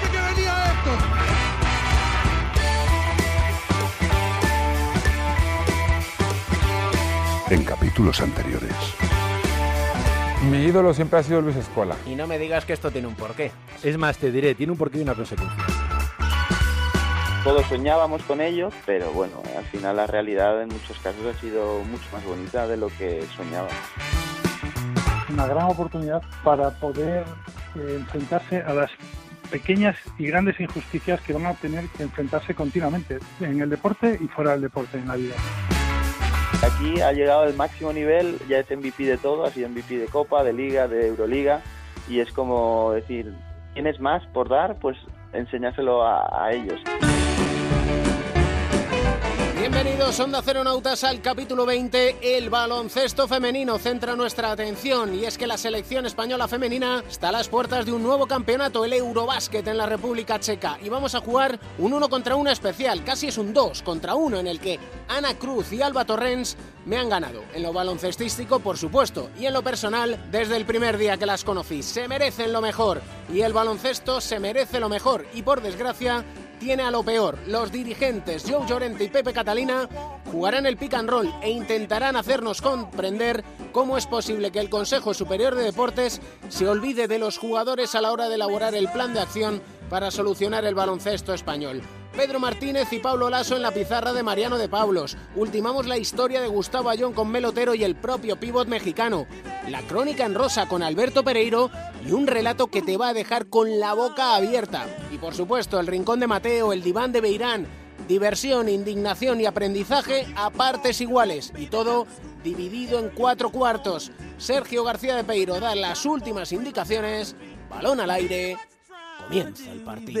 Dije que venía esto. En capítulos anteriores. Mi ídolo siempre ha sido Luis Escola. Y no me digas que esto tiene un porqué. Es más, te diré, tiene un porqué y una consecuencia. Todos soñábamos con ello, pero bueno, al final la realidad en muchos casos ha sido mucho más bonita de lo que soñábamos. Una gran oportunidad para poder eh, enfrentarse a las pequeñas y grandes injusticias que van a tener que enfrentarse continuamente en el deporte y fuera del deporte en la vida. Aquí ha llegado al máximo nivel, ya es MVP de todo, ha sido MVP de Copa, de Liga, de Euroliga, y es como decir, ¿tienes más por dar? Pues enseñárselo a, a ellos. Bienvenidos Onda Nautas al capítulo 20. El baloncesto femenino centra nuestra atención y es que la selección española femenina está a las puertas de un nuevo campeonato, el Eurobásquet en la República Checa. Y vamos a jugar un uno contra uno especial, casi es un 2 contra uno en el que Ana Cruz y Alba Torrens me han ganado. En lo baloncestístico, por supuesto, y en lo personal, desde el primer día que las conocí. Se merecen lo mejor y el baloncesto se merece lo mejor y por desgracia tiene a lo peor. Los dirigentes Joe Llorente y Pepe Catalina jugarán el pick and roll e intentarán hacernos comprender cómo es posible que el Consejo Superior de Deportes se olvide de los jugadores a la hora de elaborar el plan de acción para solucionar el baloncesto español. Pedro Martínez y Pablo Lasso en la pizarra de Mariano de Paulos. Ultimamos la historia de Gustavo Ayón con Melotero y el propio pívot mexicano. La crónica en rosa con Alberto Pereiro y un relato que te va a dejar con la boca abierta. Y por supuesto, el rincón de Mateo, el diván de Beirán. Diversión, indignación y aprendizaje a partes iguales. Y todo dividido en cuatro cuartos. Sergio García de Peiro da las últimas indicaciones. Balón al aire. Comienza el partido.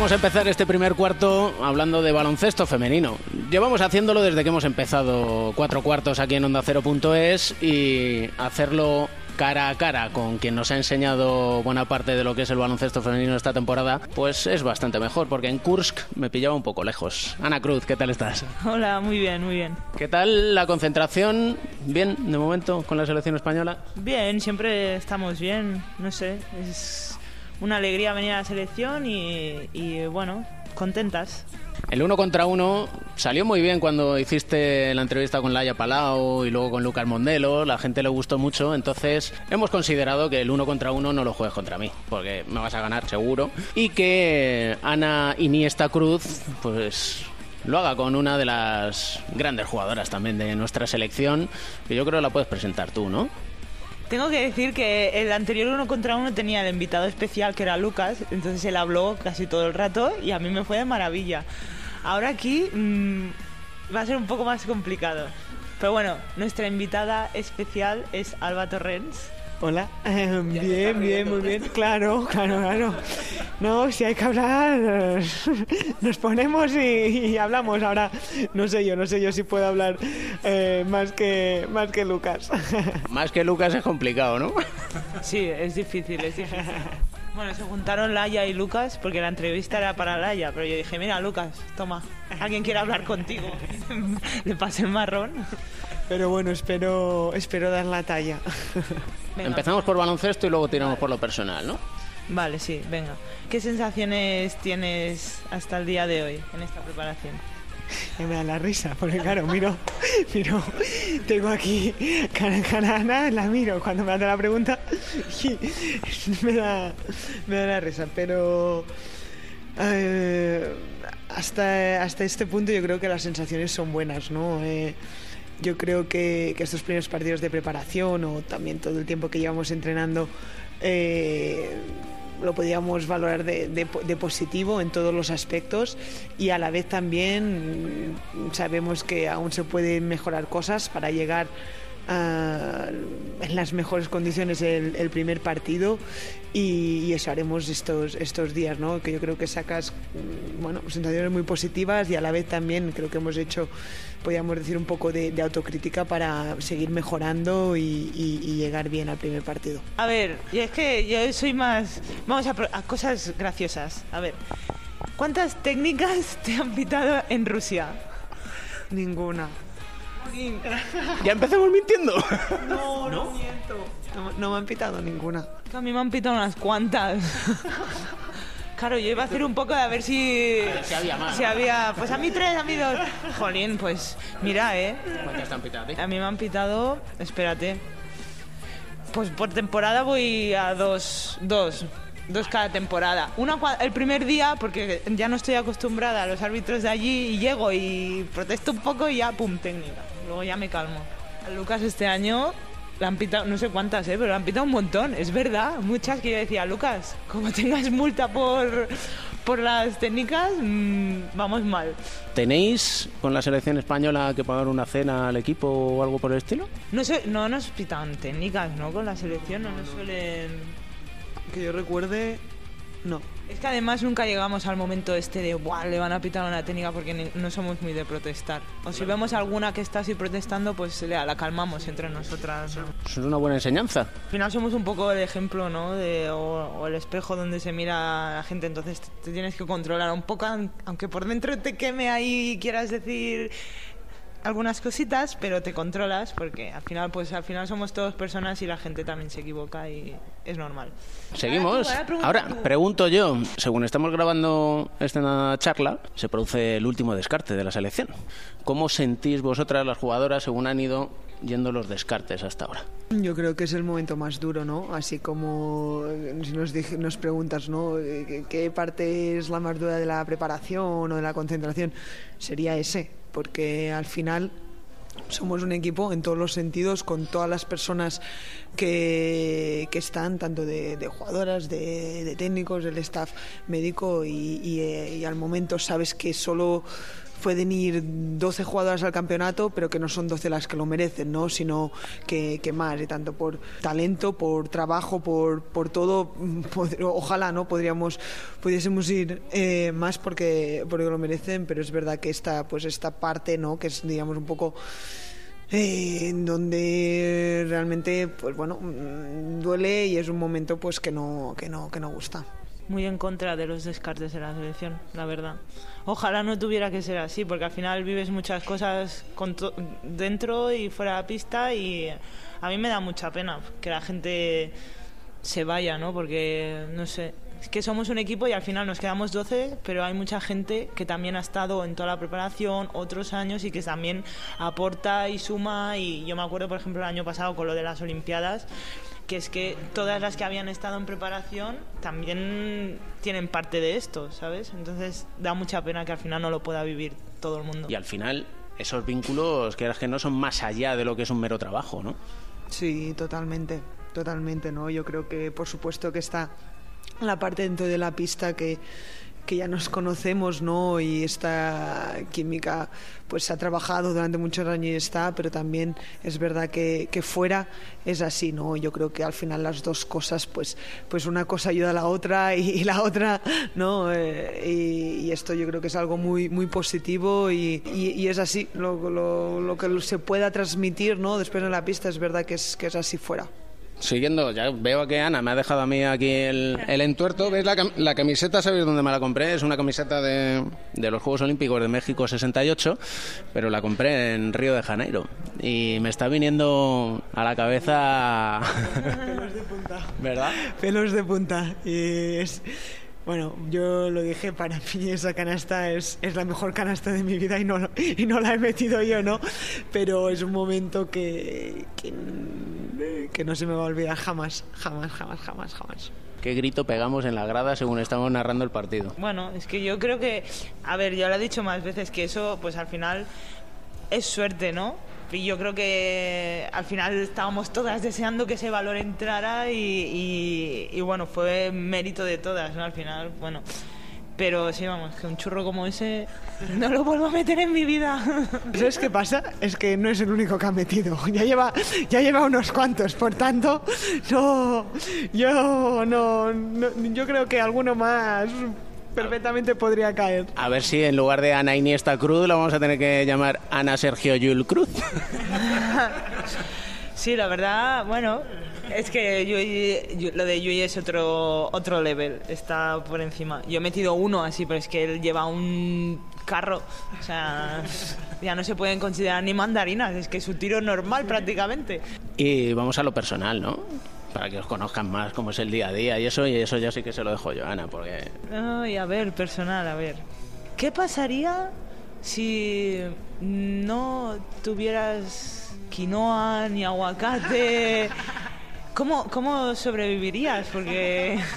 Vamos a empezar este primer cuarto hablando de baloncesto femenino. Llevamos haciéndolo desde que hemos empezado cuatro cuartos aquí en Onda Cero.es y hacerlo cara a cara con quien nos ha enseñado buena parte de lo que es el baloncesto femenino esta temporada, pues es bastante mejor, porque en Kursk me pillaba un poco lejos. Ana Cruz, ¿qué tal estás? Hola, muy bien, muy bien. ¿Qué tal la concentración? ¿Bien de momento con la selección española? Bien, siempre estamos bien, no sé, es una alegría venir a la selección y, bueno, contentas. El uno contra uno salió muy bien cuando hiciste la entrevista con Laia Palau y luego con Lucas Mondelo. La gente le gustó mucho, entonces hemos considerado que el uno contra uno no lo juegues contra mí, porque me vas a ganar seguro. Y que Ana Iniesta Cruz, pues lo haga con una de las grandes jugadoras también de nuestra selección, que yo creo la puedes presentar tú, ¿no? Tengo que decir que el anterior uno contra uno tenía el invitado especial que era Lucas, entonces él habló casi todo el rato y a mí me fue de maravilla. Ahora aquí mmm, va a ser un poco más complicado. Pero bueno, nuestra invitada especial es Alba Torrens. Hola, eh, bien, bien, muy bien. Claro, claro, claro. No, si hay que hablar, nos ponemos y, y, hablamos. Ahora, no sé yo, no sé yo si puedo hablar eh, más, que, más que Lucas. Más que Lucas es complicado, ¿no? Sí, es difícil, es difícil. Bueno, se juntaron Laia y Lucas porque la entrevista era para Laia, pero yo dije, mira, Lucas, toma, alguien quiere hablar contigo. Le pasé el marrón. Pero bueno, espero, espero dar la talla. Venga. Empezamos por baloncesto y luego tiramos por lo personal, ¿no? Vale, sí, venga. ¿Qué sensaciones tienes hasta el día de hoy en esta preparación? me da la risa, porque claro, miro, miro, tengo aquí cara, cara Ana, la miro cuando me hace la pregunta y me da, me da la risa, pero eh, hasta, hasta este punto yo creo que las sensaciones son buenas, ¿no? Eh, yo creo que, estos primeros partidos de preparación o también todo el tiempo que llevamos entrenando eh, lo podríamos valorar de, de, de, positivo en todos los aspectos y a la vez también sabemos que aún se pueden mejorar cosas para llegar uh, en las mejores condiciones el, el primer partido y, y, eso haremos estos, estos días, ¿no? que yo creo que sacas bueno, sensaciones muy positivas y a la vez también creo que hemos hecho, podríamos decir, un poco de, de autocrítica para seguir mejorando y, y, y, llegar bien al primer partido. A ver, y es que yo soy más... Vamos a, a cosas graciosas. A ver, ¿cuántas técnicas te han pitado en Rusia? Ninguna. ¿Ya empezamos mintiendo? No, no, no miento. No, no, me han pitado ninguna. A mí me han pitado unas cuantas. Claro, yo iba a hacer un poco de a ver si. A ver si había más. Si había. Pues a mí tres, a mí dos. Jolín, pues mira, ¿eh? ¿Cuántas te han pitado? A mí me han pitado. Espérate. Pues por temporada voy a dos. Dos. Dos cada temporada. Una el primer día, porque ya no estoy acostumbrada a los árbitros de allí, y llego y protesto un poco y ya, pum, técnica. Luego ya me calmo. A Lucas este año le han pitado, no sé cuántas, ¿eh? pero le han pitado un montón, es verdad. Muchas que yo decía, Lucas, como tengas multa por, por las técnicas, mmm, vamos mal. ¿Tenéis con la selección española que pagar una cena al equipo o algo por el estilo? No, sé, no nos pitan técnicas, ¿no? Con la selección no nos suelen que yo recuerde, no. Es que además nunca llegamos al momento este de, Buah, le van a pitar una técnica porque no somos muy de protestar. O si vemos alguna que está así protestando, pues la calmamos entre nosotras. ¿no? Eso es una buena enseñanza. Al final somos un poco el ejemplo, ¿no? De, o, o, el espejo donde se mira a la gente, entonces te tienes que controlar un poco, aunque por dentro te queme ahí y quieras decir algunas cositas, pero te controlas porque al final, pues al final somos todos personas y la gente también se equivoca y es normal. Seguimos. Ahora, pregunto yo, según estamos grabando esta charla, se produce el último descarte de la selección. ¿Cómo sentís vosotras las jugadoras según han ido yendo los descartes hasta ahora? Yo creo que es el momento más duro, ¿no? Así como si nos, nos preguntas, ¿no? ¿Qué parte es la más dura de la preparación o de la concentración? Sería ese, porque al final somos un equipo en todos los sentidos, con todas las personas que, que están, tanto de, jugadoras, de, técnicos, del staff médico, y, y al momento sabes que solo pueden ir 12 jugadoras al campeonato, pero que no son 12 las que lo merecen, ¿no? sino que, más, y tanto por talento, por trabajo, por, por todo, ojalá no podríamos pudiésemos ir eh, más porque, porque lo merecen, pero es verdad que esta, pues esta parte, ¿no? que es digamos un poco eh, en donde realmente pues bueno duele y es un momento pues que no que no que no gusta muy en contra de los descartes de la selección, la verdad. Ojalá no tuviera que ser así, porque al final vives muchas cosas dentro y fuera de la pista y a mí me da mucha pena que la gente se vaya, ¿no? Porque, no sé, es que somos un equipo y al final nos quedamos 12, pero hay mucha gente que también ha estado en toda la preparación otros años y que también aporta y suma. Y yo me acuerdo, por ejemplo, el año pasado con lo de las Olimpiadas, que es que todas las que habían estado en preparación también tienen parte de esto, ¿sabes? Entonces da mucha pena que al final no lo pueda vivir todo el mundo. Y al final esos vínculos, que que no son más allá de lo que es un mero trabajo, ¿no? Sí, totalmente, totalmente, ¿no? Yo creo que por supuesto que está la parte dentro de la pista que que ya nos conocemos, ¿no? Y esta química pues se ha trabajado durante muchos años y está, pero también es verdad que, fuera es así, ¿no? Yo creo que al final las dos cosas, pues, pues una cosa ayuda a la otra y, la otra, ¿no? Eh, y, esto yo creo que es algo muy, muy positivo y, es así, lo, lo, lo, que se pueda transmitir, ¿no? Después en la pista es verdad que es, que es así fuera siguiendo, ya veo que Ana me ha dejado a mí aquí el, el entuerto. ¿Veis la, la, camiseta? ¿Sabéis dónde me la compré? Es una camiseta de, de, los Juegos Olímpicos de México 68, pero la compré en Río de Janeiro. Y me está viniendo a la cabeza. Pelos de punta. ¿Verdad? Pelos de punta. Y es. Bueno, yo lo dije, para mí esa canasta es, es la mejor canasta de mi vida y no, y no la he metido yo, ¿no? Pero es un momento que, que, que no se me va a olvidar jamás, jamás, jamás, jamás, jamás. ¿Qué grito pegamos en la grada según estamos narrando el partido? Bueno, es que yo creo que, a ver, yo lo he dicho más veces que eso, pues al final es suerte, ¿no? Y yo creo que al final estábamos todas deseando que ese valor entrara y, y- bueno, fue mérito de todas, ¿no? Al final, bueno. Pero sí, vamos, que un churro como ese no lo vuelvo a meter en mi vida. ¿Sabes qué pasa? Es que no es el único que ha metido. Ya lleva, ya lleva unos cuantos. Por tanto, no, yo no- yo creo que alguno más perfectamente podría caer. A ver si en lugar de Ana Iniesta Cruz lo vamos a tener que llamar Ana Sergio Yul Cruz. Sí, la verdad, bueno, es que Yui- Yu- lo de Yui es otro, otro level, está por encima. Yo he metido uno así, pero es que él lleva un carro, o sea, ya no se pueden considerar ni mandarinas, es que es su tiro normal prácticamente. Y vamos a lo personal, ¿no? Para que os conozcan más cómo es el día a día y eso, y eso ya sí que se lo dejo yo, Ana, porque Ay, a ver, personal, a ver. ¿Qué pasaría si no tuvieras quinoa ni aguacate? ¿Cómo, cómo sobrevivirías? Porque...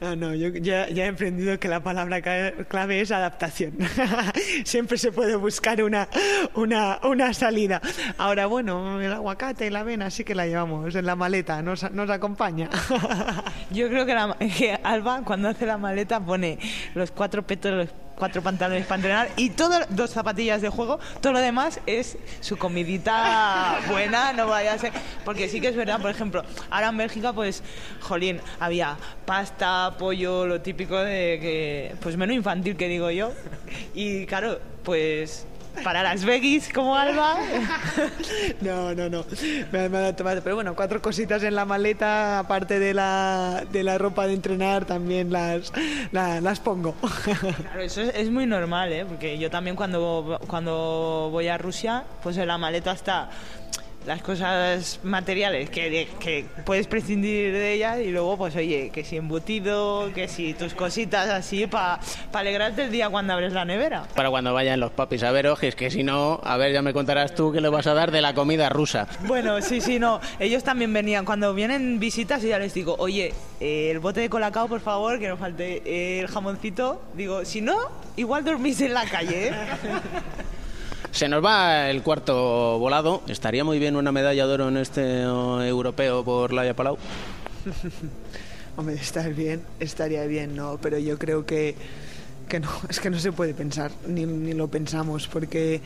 Ah, no, yo ya, ya he aprendido que la palabra clave es adaptación. Siempre se puede buscar una, una, una salida. Ahora, bueno, el aguacate y la avena sí que la llevamos en la maleta, nos, nos acompaña. Yo creo que, la- que Alba cuando hace la maleta pone los cuatro petos, los cuatro pantalones para entrenar y todo, dos zapatillas de juego. Todo lo demás es su comidita buena, no vaya a ser. Porque sí que es verdad, por ejemplo, ahora en Bélgica, pues, jolín, había pasta, pollo, lo típico de que, pues menú infantil que digo yo. Y claro, pues para las veggies como Alba. No, no, no. Me, me ha tomate. Pero bueno, cuatro cositas en la maleta, aparte de la, de la ropa de entrenar, también las, la- las pongo. Claro, eso es, es muy normal, ¿eh? Porque yo también cuando, cuando voy a Rusia, pues en la maleta está las cosas materiales que, que puedes prescindir de ellas y luego, pues oye, que si embutido, que si tus cositas así para alegrarte el día cuando abres la nevera. para cuando vayan los papis a veros, que es que si no, a ver, ya me contarás tú qué le vas a dar de la comida rusa. Bueno, sí, sí, no. Ellos también venían. Cuando vienen visitas y ya les digo, oye, eh, el bote de colacao, por favor, que no falte eh, el jamoncito. Digo, si no, igual dormís en la calle, ¿eh? Se nos va el cuarto volado. Estaría muy bien una medalla de oro en este eh, europeo por Laia Palau. Hombre, estar bien, estaría bien, ¿no? Pero yo creo que, que no, es que no se puede pensar, ni, ni lo pensamos, porque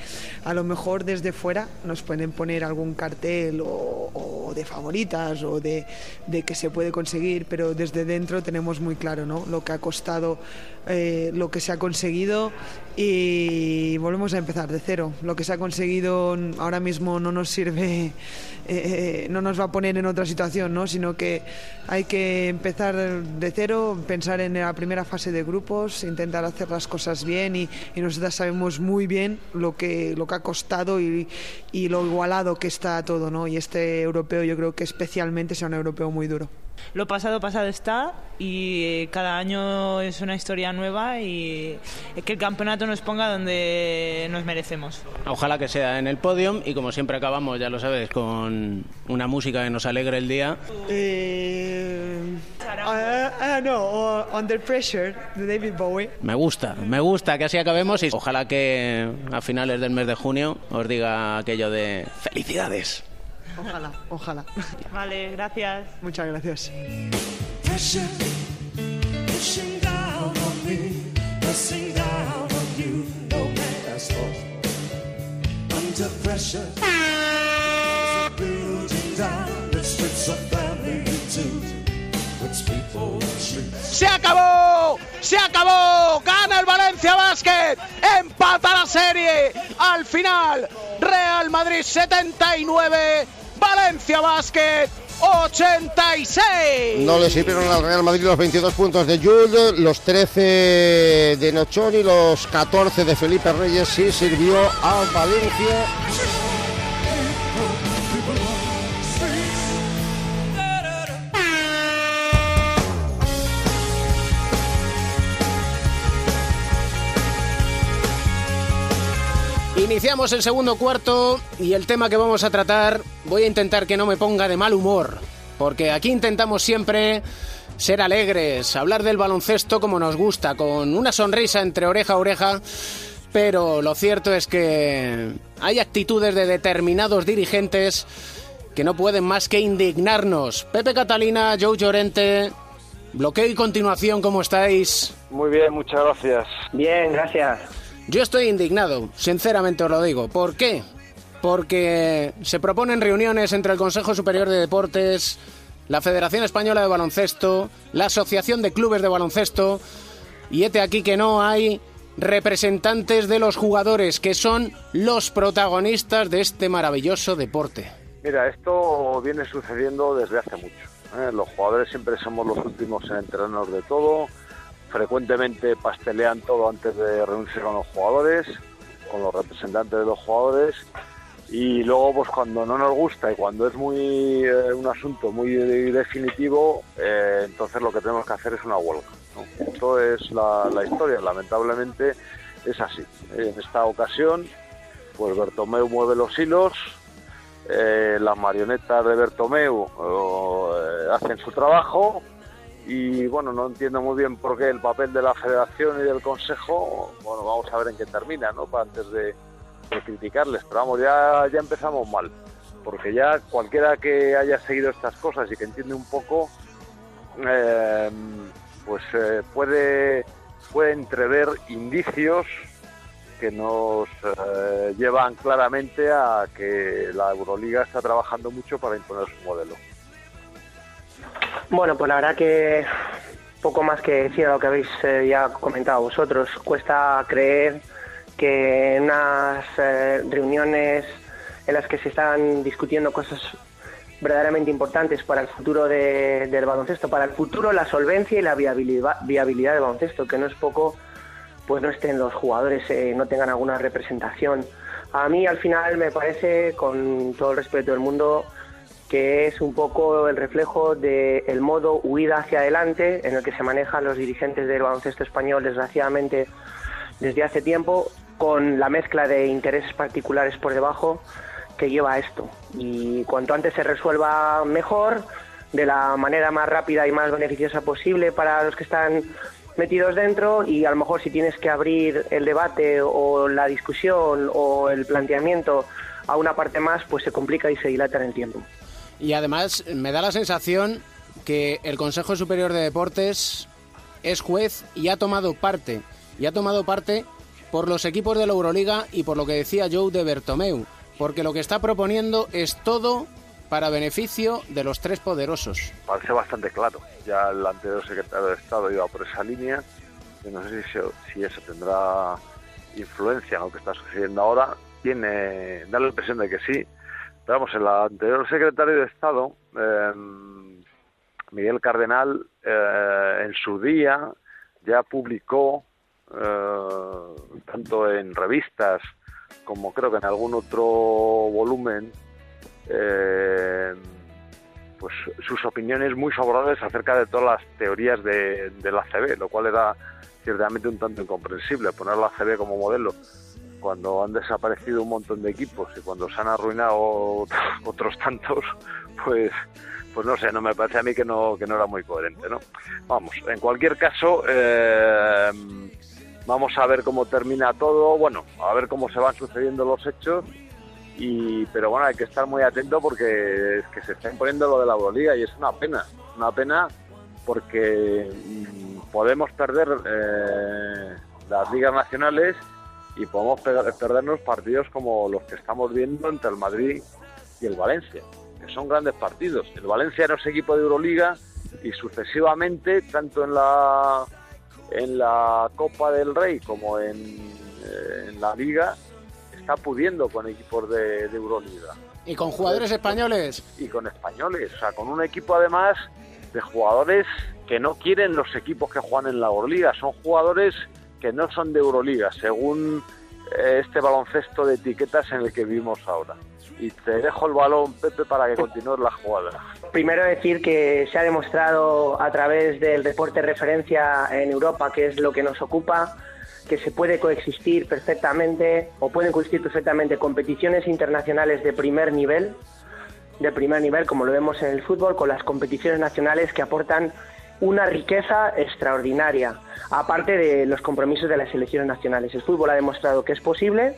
a lo mejor desde fuera nos pueden poner algún cartel o, o de favoritas o de, de que se puede conseguir, pero desde dentro tenemos muy claro, ¿no? Lo que ha costado, eh, lo que se ha conseguido y volvemos a empezar de cero. Lo que se ha conseguido ahora mismo no nos sirve, eh, eh, no nos va a poner en otra situación, ¿no? sino que hay que empezar de cero, pensar en la primera fase de grupos, intentar hacer las cosas bien y, y nosotras sabemos muy bien lo que, lo que ha costado y, y lo igualado que está todo. ¿no? Y este europeo yo creo que especialmente sea un europeo muy duro. Lo pasado, pasado está y cada año es una historia nueva y que el campeonato nos ponga donde nos merecemos. Ojalá que sea en el podium y como siempre acabamos, ya lo sabes, con una música que nos alegre el día. Eh, ah, ah, no, Under Pressure de David Bowie. Me gusta, me gusta que así acabemos y ojalá que a finales del mes de junio os diga aquello de felicidades. Ojalá, ojalá. Vale, gracias. Muchas gracias. ¡Se acabó! ¡Se acabó! ¡Gana el Valencia Basket! ¡Empata la serie! Al final, Real Madrid 79, Valencia Basket 86. No le sirvieron al Real Madrid los 22 puntos de Jules, los 13 de Nochón y los 14 de Felipe Reyes sí sirvió al Valencia. Iniciamos el segundo cuarto y el tema que vamos a tratar voy a intentar que no me ponga de mal humor, porque aquí intentamos siempre ser alegres, hablar del baloncesto como nos gusta, con una sonrisa entre oreja a oreja, pero lo cierto es que hay actitudes de determinados dirigentes que no pueden más que indignarnos. Pepe Catalina, Joe Llorente, bloqueo y continuación, ¿cómo estáis? Muy bien, muchas gracias. Bien, gracias. Yo estoy indignado, sinceramente os lo digo. ¿Por qué? Porque se proponen reuniones entre el Consejo Superior de Deportes, la Federación Española de Baloncesto, la Asociación de Clubes de Baloncesto, y este aquí que no hay representantes de los jugadores, que son los protagonistas de este maravilloso deporte. Mira, esto viene sucediendo desde hace mucho. ¿eh? Los jugadores siempre somos los últimos en enterarnos de todo. Frecuentemente pastelean todo antes de reunirse con los jugadores, con los representantes de los jugadores. Y luego, pues cuando no nos gusta y cuando es muy eh, un asunto muy definitivo, eh, entonces lo que tenemos que hacer es una huelga. ¿no? Esto es la, historia, lamentablemente es así. En esta ocasión, pues Bertomeu mueve los hilos, eh, las marionetas de Bertomeu eh, hacen su trabajo y bueno, no entiendo muy bien por qué el papel de la federación y del consejo, bueno, vamos a ver en qué termina, ¿no? Para antes de, criticarles, pero vamos, ya, ya empezamos mal, porque ya cualquiera que haya seguido estas cosas y que entiende un poco, eh, pues eh, puede, puede entrever indicios que nos eh, llevan claramente a que la Euroliga está trabajando mucho para imponer su modelo. Bueno, pues la verdad que poco más que decir a lo que habéis eh, ya comentado vosotros. Cuesta creer que en unas eh, reuniones en las que se están discutiendo cosas verdaderamente importantes para el futuro de- del baloncesto, para el futuro, la solvencia y la viabilidad, viabilidad del baloncesto, que no es poco, pues no estén los jugadores, eh, no tengan alguna representación. A mí al final me parece, con todo el respeto del mundo, que es un poco el reflejo del modo huida hacia adelante en el que se manejan los dirigentes del baloncesto español, desgraciadamente, desde hace tiempo, con la mezcla de intereses particulares por debajo que lleva a esto. Y cuanto antes se resuelva mejor, de la manera más rápida y más beneficiosa posible para los que están metidos dentro y a lo mejor si tienes que abrir el debate o la discusión o el planteamiento a una parte más, pues se complica y se dilata en el tiempo. Y además me da la sensación que el Consejo Superior de Deportes es juez y ha tomado parte. Y ha tomado parte por los equipos de la Euroliga y por lo que decía Joe de Bertomeu. Porque lo que está proponiendo es todo para beneficio de los tres poderosos. Parece bastante claro. Ya el anterior secretario de Estado iba por esa línea. No sé si, eso- si eso tendrá influencia en lo que está sucediendo ahora. Tiene, da la impresión de que sí. Vamos, el anterior secretario de Estado, eh, Miguel Cardenal, eh, en su día ya publicó, eh, tanto en revistas como creo que en algún otro volumen, eh, pues sus opiniones muy favorables acerca de todas las teorías de, de la CB, lo cual era ciertamente un tanto incomprensible poner la CB como modelo cuando han desaparecido un montón de equipos y cuando se han arruinado otros tantos, pues pues no sé, no me parece a mí que no que no era muy coherente, ¿no? Vamos, en cualquier caso eh, vamos a ver cómo termina todo, bueno, a ver cómo se van sucediendo los hechos y pero bueno hay que estar muy atento porque es que se está imponiendo lo de la Euroliga y es una pena una pena porque mm, podemos perder eh, las ligas nacionales y podemos pe- perdernos partidos como los que estamos viendo entre el Madrid y el Valencia que son grandes partidos. El Valencia no es equipo de Euroliga y sucesivamente tanto en la en la Copa del Rey como en, eh, en la Liga está pudiendo con equipos de, de Euroliga. Y con jugadores españoles. y con españoles, o sea, con un equipo además de jugadores que no quieren los equipos que juegan en la Euroliga, son jugadores que no son de Euroliga, según eh, este baloncesto de etiquetas en el que vivimos ahora. Y te dejo el balón, Pepe, para que continúes la jugada. Primero decir que se ha demostrado a través del deporte referencia en Europa, que es lo que nos ocupa, que se puede coexistir perfectamente o pueden coexistir perfectamente competiciones internacionales de primer nivel, de primer nivel, como lo vemos en el fútbol, con las competiciones nacionales que aportan una riqueza extraordinaria, aparte de los compromisos de las selecciones nacionales. El fútbol ha demostrado que es posible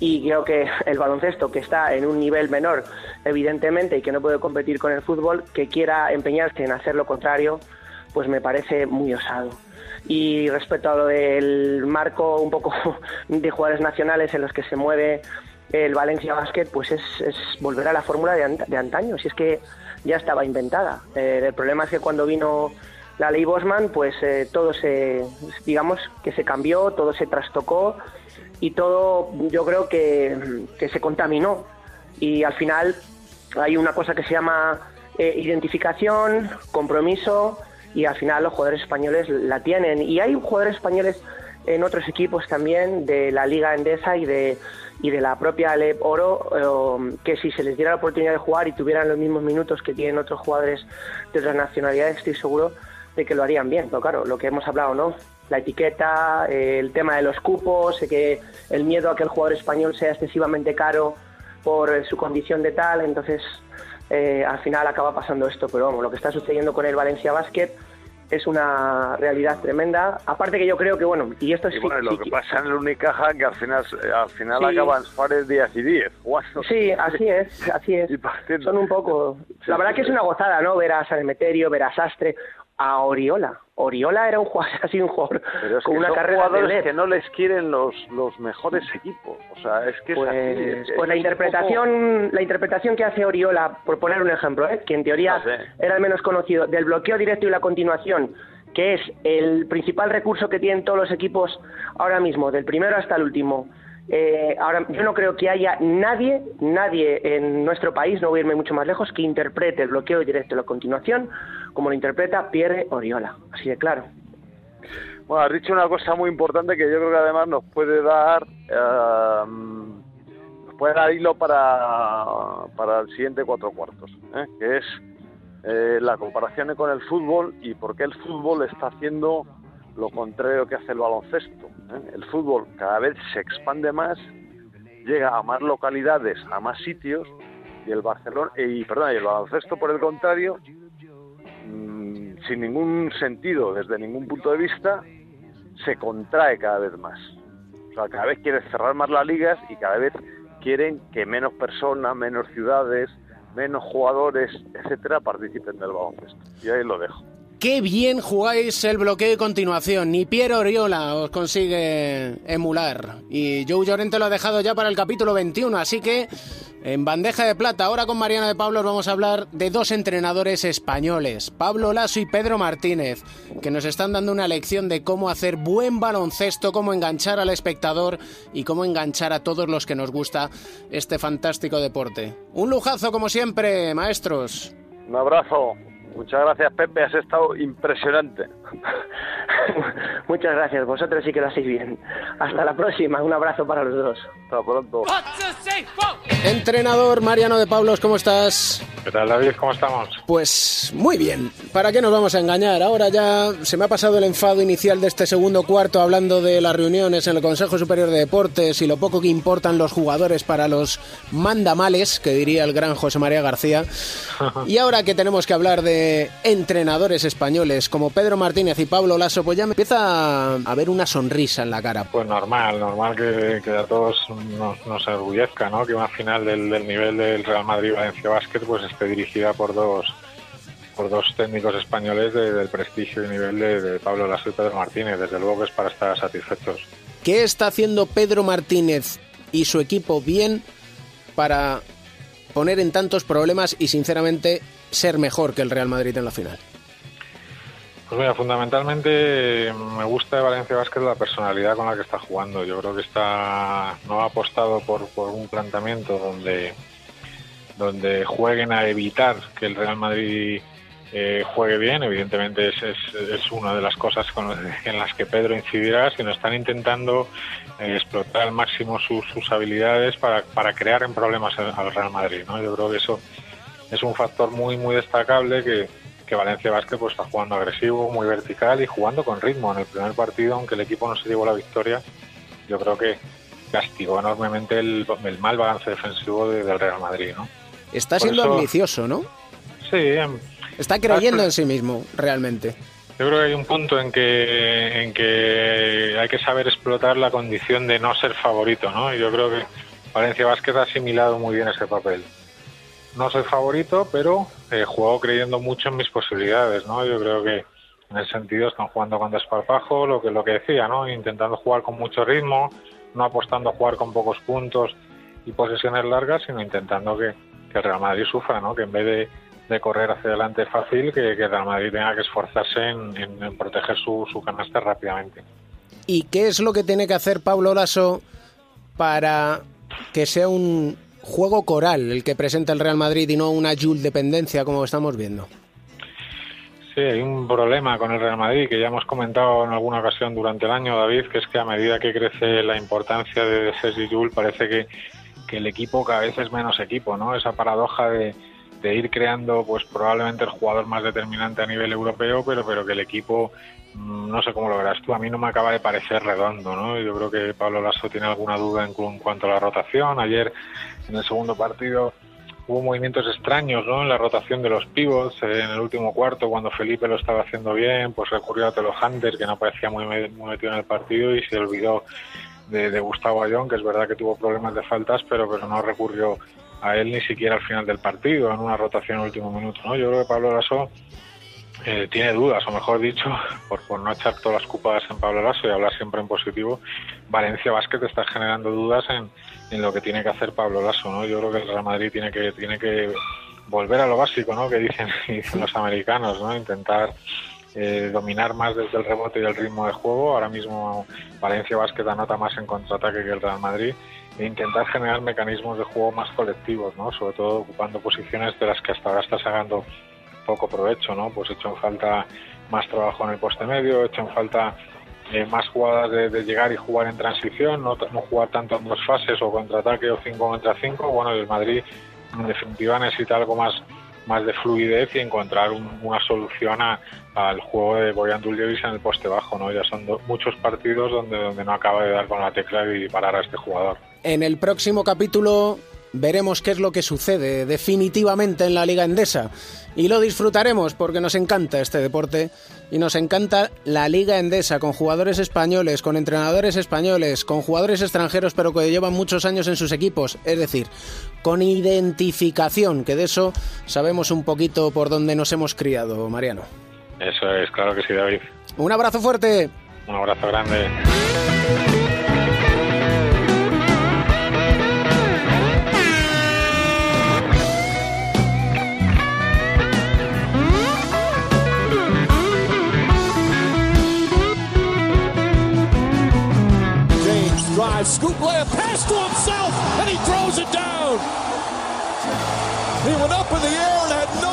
y creo que el baloncesto, que está en un nivel menor, evidentemente, y que no puede competir con el fútbol, que quiera empeñarse en hacer lo contrario, pues me parece muy osado. Y respecto a lo del marco un poco de jugadores nacionales en los que se mueve el Valencia Basket, pues es, volver a la fórmula de, ant- de antaño, si es que ya estaba inventada. Eh, el problema es que cuando vino la ley Bosman, pues eh, todo se, digamos que se cambió, todo se trastocó y todo yo creo que, que se contaminó. Y al final hay una cosa que se llama eh, identificación, compromiso y al final los jugadores españoles la tienen. Y hay jugadores españoles en otros equipos también de la Liga Endesa y de, y de la propia Alep Oro, eh, que si se les diera la oportunidad de jugar y tuvieran los mismos minutos que tienen otros jugadores de otras nacionalidades, estoy seguro de que lo harían bien. Pero claro, lo que hemos hablado, ¿no? La etiqueta, eh, el tema de los cupos, eh, que el miedo a que el jugador español sea excesivamente caro por eh, su condición de tal, entonces eh, al final acaba pasando esto. Pero vamos, lo que está sucediendo con el Valencia Basket es una realidad tremenda. Aparte que yo creo que, bueno, y esto es... Y bueno, lo que pasa en el Unicaja que al final, al final Sí. acaban Suárez 10 y 10. jugando. Sí, así es, así es. Son un poco... La verdad que es una gozada, ¿no? Ver a San Emeterio, ver a Sastre, a Oriola. Oriola era un jugador, ha sido un jugador Pero es con una son carrera de que no les quieren los, los mejores equipos. O sea, es que es Pues, así, es que pues la interpretación, la interpretación que hace Oriola, por poner un ejemplo, ¿eh? que en teoría No sé. era el menos conocido, del bloqueo directo y la continuación, que es el principal recurso que tienen todos los equipos ahora mismo, del primero hasta el último. Eh, ahora, yo no creo que haya nadie, nadie en nuestro país, no voy a irme mucho más lejos, que interprete el bloqueo directo y la continuación como lo interpreta Pierre Oriola. Así de claro. Bueno, has dicho una cosa muy importante que yo creo que además nos puede dar eh, nos puede dar hilo para, para el siguiente cuatro cuartos, ¿eh? que es eh, la comparación con el fútbol y por qué el fútbol está haciendo lo contrario que hace el baloncesto. ¿eh? El fútbol cada vez se expande más, llega a más localidades, a más sitios y el Barcelona y perdón, y el baloncesto por el contrario mm, sin ningún sentido desde ningún punto de vista se contrae cada vez más. O sea, cada vez quieren cerrar más las ligas y cada vez quieren que menos personas, menos ciudades, menos jugadores, etcétera, participen del baloncesto. Y ahí lo dejo. Qué bien jugáis el bloqueo y continuación. Ni Piero Oriola os consigue emular. Y Joe Llorente lo ha dejado ya para el capítulo 21. Así que en bandeja de plata, ahora con Mariana de Pablos vamos a hablar de dos entrenadores españoles, Pablo Lasso y Pedro Martínez, que nos están dando una lección de cómo hacer buen baloncesto, cómo enganchar al espectador y cómo enganchar a todos los que nos gusta este fantástico deporte. Un lujazo como siempre, maestros. Un abrazo. Muchas gracias, Pepe. Has estado impresionante. Muchas gracias, vosotros sí que lo hacéis bien. Hasta la próxima, un abrazo para los dos. Hasta pronto. Entrenador Mariano de Pablos, ¿cómo estás? ¿Qué tal, David? ¿Cómo estamos? Pues muy bien. ¿Para qué nos vamos a engañar? Ahora ya se me ha pasado el enfado inicial de este segundo cuarto hablando de las reuniones en el Consejo Superior de Deportes y lo poco que importan los jugadores para los mandamales, que diría el gran José María García. Y ahora que tenemos que hablar de entrenadores españoles como Pedro Martínez y Pablo Lasso, pues ya me empieza a ver una sonrisa en la cara. Pues normal, normal que, que a todos nos, nos enorgullezca, ¿no? Que una final del, del nivel del Real Madrid-Valencia Basket pues esté dirigida por dos por dos técnicos españoles de- del prestigio y nivel de, de Pablo Lasso y Pedro Martínez. Desde luego que es para estar satisfechos. ¿Qué está haciendo Pedro Martínez y su equipo bien para poner en tantos problemas y sinceramente ser mejor que el Real Madrid en la final? Pues mira, fundamentalmente me gusta de Valencia Vázquez la personalidad con la que está jugando. Yo creo que está no ha apostado por, por un planteamiento donde donde jueguen a evitar que el Real Madrid eh, juegue bien. Evidentemente es, es, es una de las cosas con, en las que Pedro incidirá, sino están intentando eh, explotar al máximo sus, habilidades para, para crear en problemas al, al Real Madrid. ¿no? Yo creo que eso es un factor muy muy destacable que, que Valencia Vázquez pues, está jugando agresivo, muy vertical y jugando con ritmo. En el primer partido, aunque el equipo no se llevó la victoria, yo creo que castigó enormemente el, el mal balance defensivo de- del Real Madrid. ¿no? Está Por siendo eso- ambicioso, ¿no? Sí, em, Está creyendo en sí mismo, realmente. Yo creo que hay un punto en que, en que hay que saber explotar la condición de no ser favorito, ¿no? Y yo creo que Valencia Vázquez ha asimilado muy bien ese papel. No soy favorito, pero eh, juego creyendo mucho en mis posibilidades, ¿no? Yo creo que en ese sentido están jugando con desparpajo, lo que lo que decía, ¿no? Intentando jugar con mucho ritmo, no apostando a jugar con pocos puntos y posesiones largas, sino intentando que, que el Real Madrid sufra, ¿no? Que en vez de, de correr hacia adelante fácil, que, que el Real Madrid tenga que esforzarse en, proteger su, su canasta rápidamente. ¿Y qué es lo que tiene que hacer Pablo Lasso para que sea un juego coral el que presenta el Real Madrid y no una Jules dependencia como estamos viendo? Sí, hay un problema con el Real Madrid que ya hemos comentado en alguna ocasión durante el año, David, que es que a medida que crece la importancia de Sergi Llull parece que, que el equipo cada vez es menos equipo, ¿no? Esa paradoja de, de ir creando, pues probablemente el jugador más determinante a nivel europeo, pero, pero que el equipo, mm, no sé cómo lo verás tú, a mí no me acaba de parecer redondo, ¿no? Yo creo que Pablo Lasso tiene alguna duda en, cu- en cuanto a la rotación. Ayer, en el segundo partido, hubo movimientos extraños ¿no? en la rotación de los pivots. eh, en el último cuarto, cuando Felipe lo estaba haciendo bien, pues recurrió a Telo Hunter, que no parecía muy, muy metido en el partido, y se olvidó de, de Gustavo Ayón, que es verdad que tuvo problemas de faltas, pero, pero no recurrió a él ni siquiera al final del partido, en una rotación en el último minuto. ¿no? Yo creo que Pablo Lasso eh, tiene dudas, o mejor dicho, por, por no echar todas las culpas en Pablo Lasso y hablar siempre en positivo, Valencia Basket está generando dudas en, en lo que tiene que hacer Pablo Lasso, ¿no? Yo creo que el Real Madrid tiene que, tiene que volver a lo básico, ¿no? Que dicen, dicen los americanos, ¿no? Intentar eh, dominar más desde el rebote y el ritmo de juego. Ahora mismo Valencia Basket anota más en contraataque que el Real Madrid e intentar generar mecanismos de juego más colectivos, ¿no? Sobre todo ocupando posiciones de las que hasta ahora está sacando poco provecho, ¿no? Pues he hecho en falta más trabajo en el poste medio, he hecho en falta eh, más jugadas de, de llegar y jugar en transición, no, no jugar tanto en dos fases o contraataque o 5 contra 5. Bueno, el Madrid en definitiva necesita algo más más de fluidez y encontrar un- una solución a- al juego de Boyan Duljevic en el poste bajo, ¿no? Ya son muchos partidos donde, donde no acaba de dar con la tecla y parar a este jugador. En el próximo capítulo veremos qué es lo que sucede definitivamente en la Liga Endesa. Y lo disfrutaremos porque nos encanta este deporte y nos encanta la Liga Endesa con jugadores españoles, con entrenadores españoles, con jugadores extranjeros pero que llevan muchos años en sus equipos. Es decir, con identificación, que de eso sabemos un poquito por dónde nos hemos criado, Mariano. Eso es, claro que sí, David. Un abrazo fuerte. Un abrazo grande. Scoop layup, pass to himself, and he throws it down. He went up in the air and had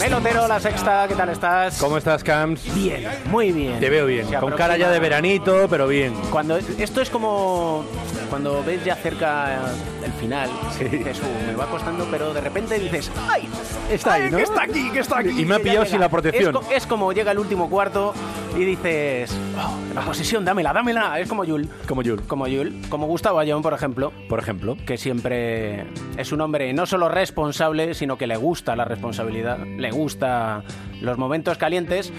Pelotero, la sexta, ¿qué tal estás? ¿Cómo estás, Camps? Bien, muy bien. Te veo bien, Se con aproxima- cara ya de veranito, pero bien. Cuando esto es como cuando ves ya cerca el final, dices, "Uh, me va costando, pero de repente dices, ¡ay! Está ahí, ay, ¿no? que está aquí, que está aquí. Y me ha que ya pillado llega". sin la protección. Es, co- es como llega el último cuarto y dices, "Oh, la posesión, dámela, dámela. Es como Yul. Como Yul. Como Yul. Como Gustavo Ayón, por ejemplo. Por ejemplo. Que siempre es un hombre no solo responsable, sino que le gusta la responsabilidad, le gusta los momentos calientes.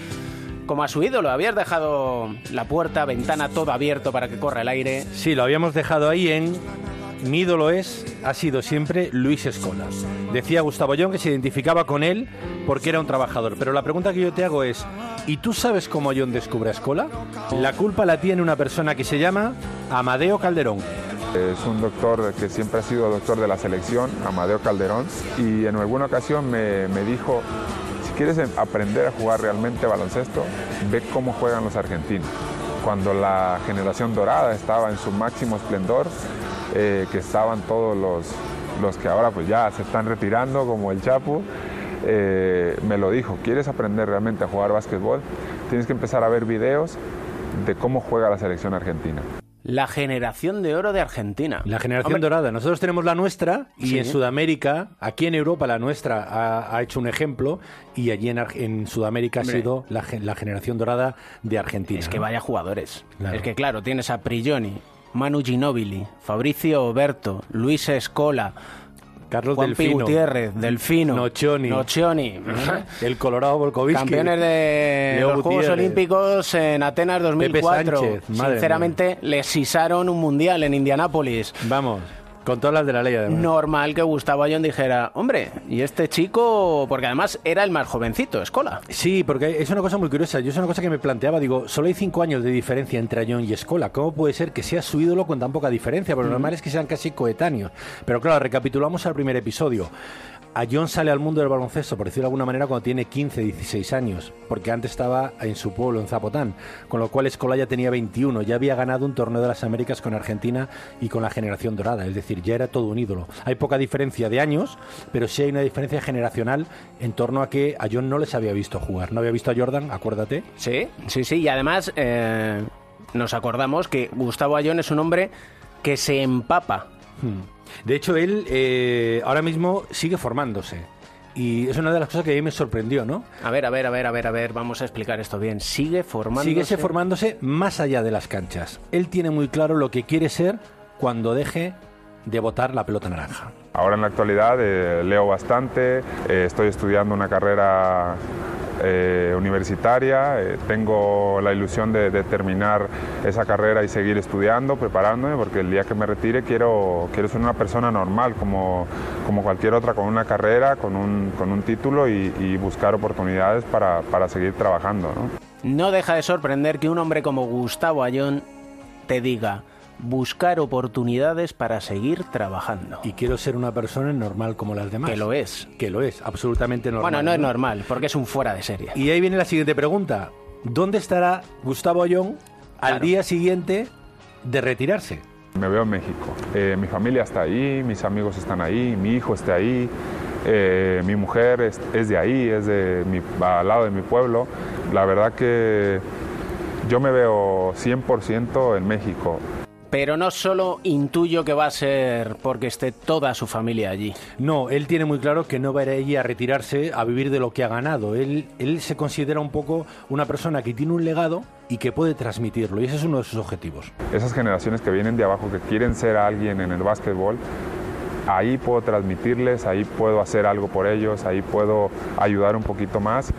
Como a su ídolo, habías dejado la puerta, ventana, todo abierto para que corra el aire. Sí, lo habíamos dejado ahí en mi ídolo es, ha sido siempre Luis Escola. Decía Gustavo Young que se identificaba con él porque era un trabajador. Pero la pregunta que yo te hago es, ¿y tú sabes cómo John descubre a Escola? La culpa la tiene una persona que se llama Amadeo Calderón. Es un doctor que siempre ha sido doctor de la selección, Amadeo Calderón, y en alguna ocasión me, me dijo, si quieres aprender a jugar realmente baloncesto, ve cómo juegan los argentinos. Cuando la generación dorada estaba en su máximo esplendor, eh, que estaban todos los, los que ahora pues ya se están retirando, como el Chapo, eh, me lo dijo, ¿quieres aprender realmente a jugar básquetbol? Tienes que empezar a ver videos de cómo juega la selección argentina. La generación de oro de Argentina. La generación Hombre, dorada. Nosotros tenemos la nuestra y Sí. en Sudamérica, aquí en Europa la nuestra ha, ha hecho un ejemplo y allí en, en Sudamérica Hombre. ha sido la, gen- la generación dorada de Argentina. Es que ¿no? vaya jugadores. Claro. Es que claro, tienes a Prigioni, Manu Ginóbili, Fabricio Oberto, Luis Escola, Carlos Juanpi Delfino. Gutiérrez, Delfino, Nocioni. Nocioni, El Colorado Volkovitsky. campeones de Leo los Juegos. Olímpicos en Atenas 2004. Sánchez, madre Sinceramente, les sisaron un mundial en Indianápolis. Vamos, con todas las de la ley además. Normal que Gustavo Ayón dijera, hombre, y este chico, porque además era el más jovencito, Escola. Sí, porque es una cosa muy curiosa. Yo es una cosa que me planteaba. Digo, solo hay cinco años de diferencia entre Ayón y Escola. ¿Cómo puede ser que sea su ídolo con tan poca diferencia? Pero lo normal es que sean casi coetáneos. Pero claro, recapitulamos al primer episodio. Ayón sale al mundo del baloncesto, por decirlo de alguna manera, cuando tiene 15, 16 años, porque antes estaba en su pueblo, en Zapotán, con lo cual Escola ya tenía 21, ya había ganado un torneo de las Américas con Argentina y con la generación dorada, es decir, ya era todo un ídolo. Hay poca diferencia de años, pero sí hay una diferencia generacional en torno a que Ayón no les había visto jugar, no había visto a Jordan, acuérdate. Sí, sí, sí, y además eh, nos acordamos que Gustavo Ayón es un hombre que se empapa. Hmm. De hecho, él eh, ahora mismo sigue formándose. Y es una de las cosas que a mí me sorprendió, ¿no? A ver, a ver, a ver, a ver, a ver, vamos a explicar esto bien. Sigue formándose. Síguese formándose más allá de las canchas. Él tiene muy claro lo que quiere ser cuando deje de botar la pelota naranja. Ahora en la actualidad eh, leo bastante, eh, estoy estudiando una carrera eh, universitaria, eh, tengo la ilusión de, terminar esa carrera y seguir estudiando, preparándome, porque el día que me retire quiero, quiero ser una persona normal, como, como cualquier otra, con una carrera, con un, con un título y, y buscar oportunidades para, para seguir trabajando. ¿no? No deja de sorprender que un hombre como Gustavo Ayón te diga buscar oportunidades para seguir trabajando. Y quiero ser una persona normal como las demás. Que lo es. Que lo es, absolutamente normal. Bueno, no es normal, porque es un fuera de serie. Y ahí viene la siguiente pregunta. ¿Dónde estará Gustavo Ayón al Claro. día siguiente de retirarse? Me veo en México. Eh, mi familia está ahí, mis amigos están ahí, mi hijo está ahí, eh, mi mujer es, es de ahí, es de mi, al lado de mi pueblo. La verdad que yo me veo 100% en México. Pero no solo intuyo que va a ser porque esté toda su familia allí. No, él tiene muy claro que no va a ir allí a retirarse a vivir de lo que ha ganado. Él, él se considera un poco una persona que tiene un legado y que puede transmitirlo. Y ese es uno de sus objetivos. Esas generaciones que vienen de abajo, que quieren ser alguien en el básquetbol, ahí puedo transmitirles, ahí puedo hacer algo por ellos, ahí puedo ayudar un poquito más.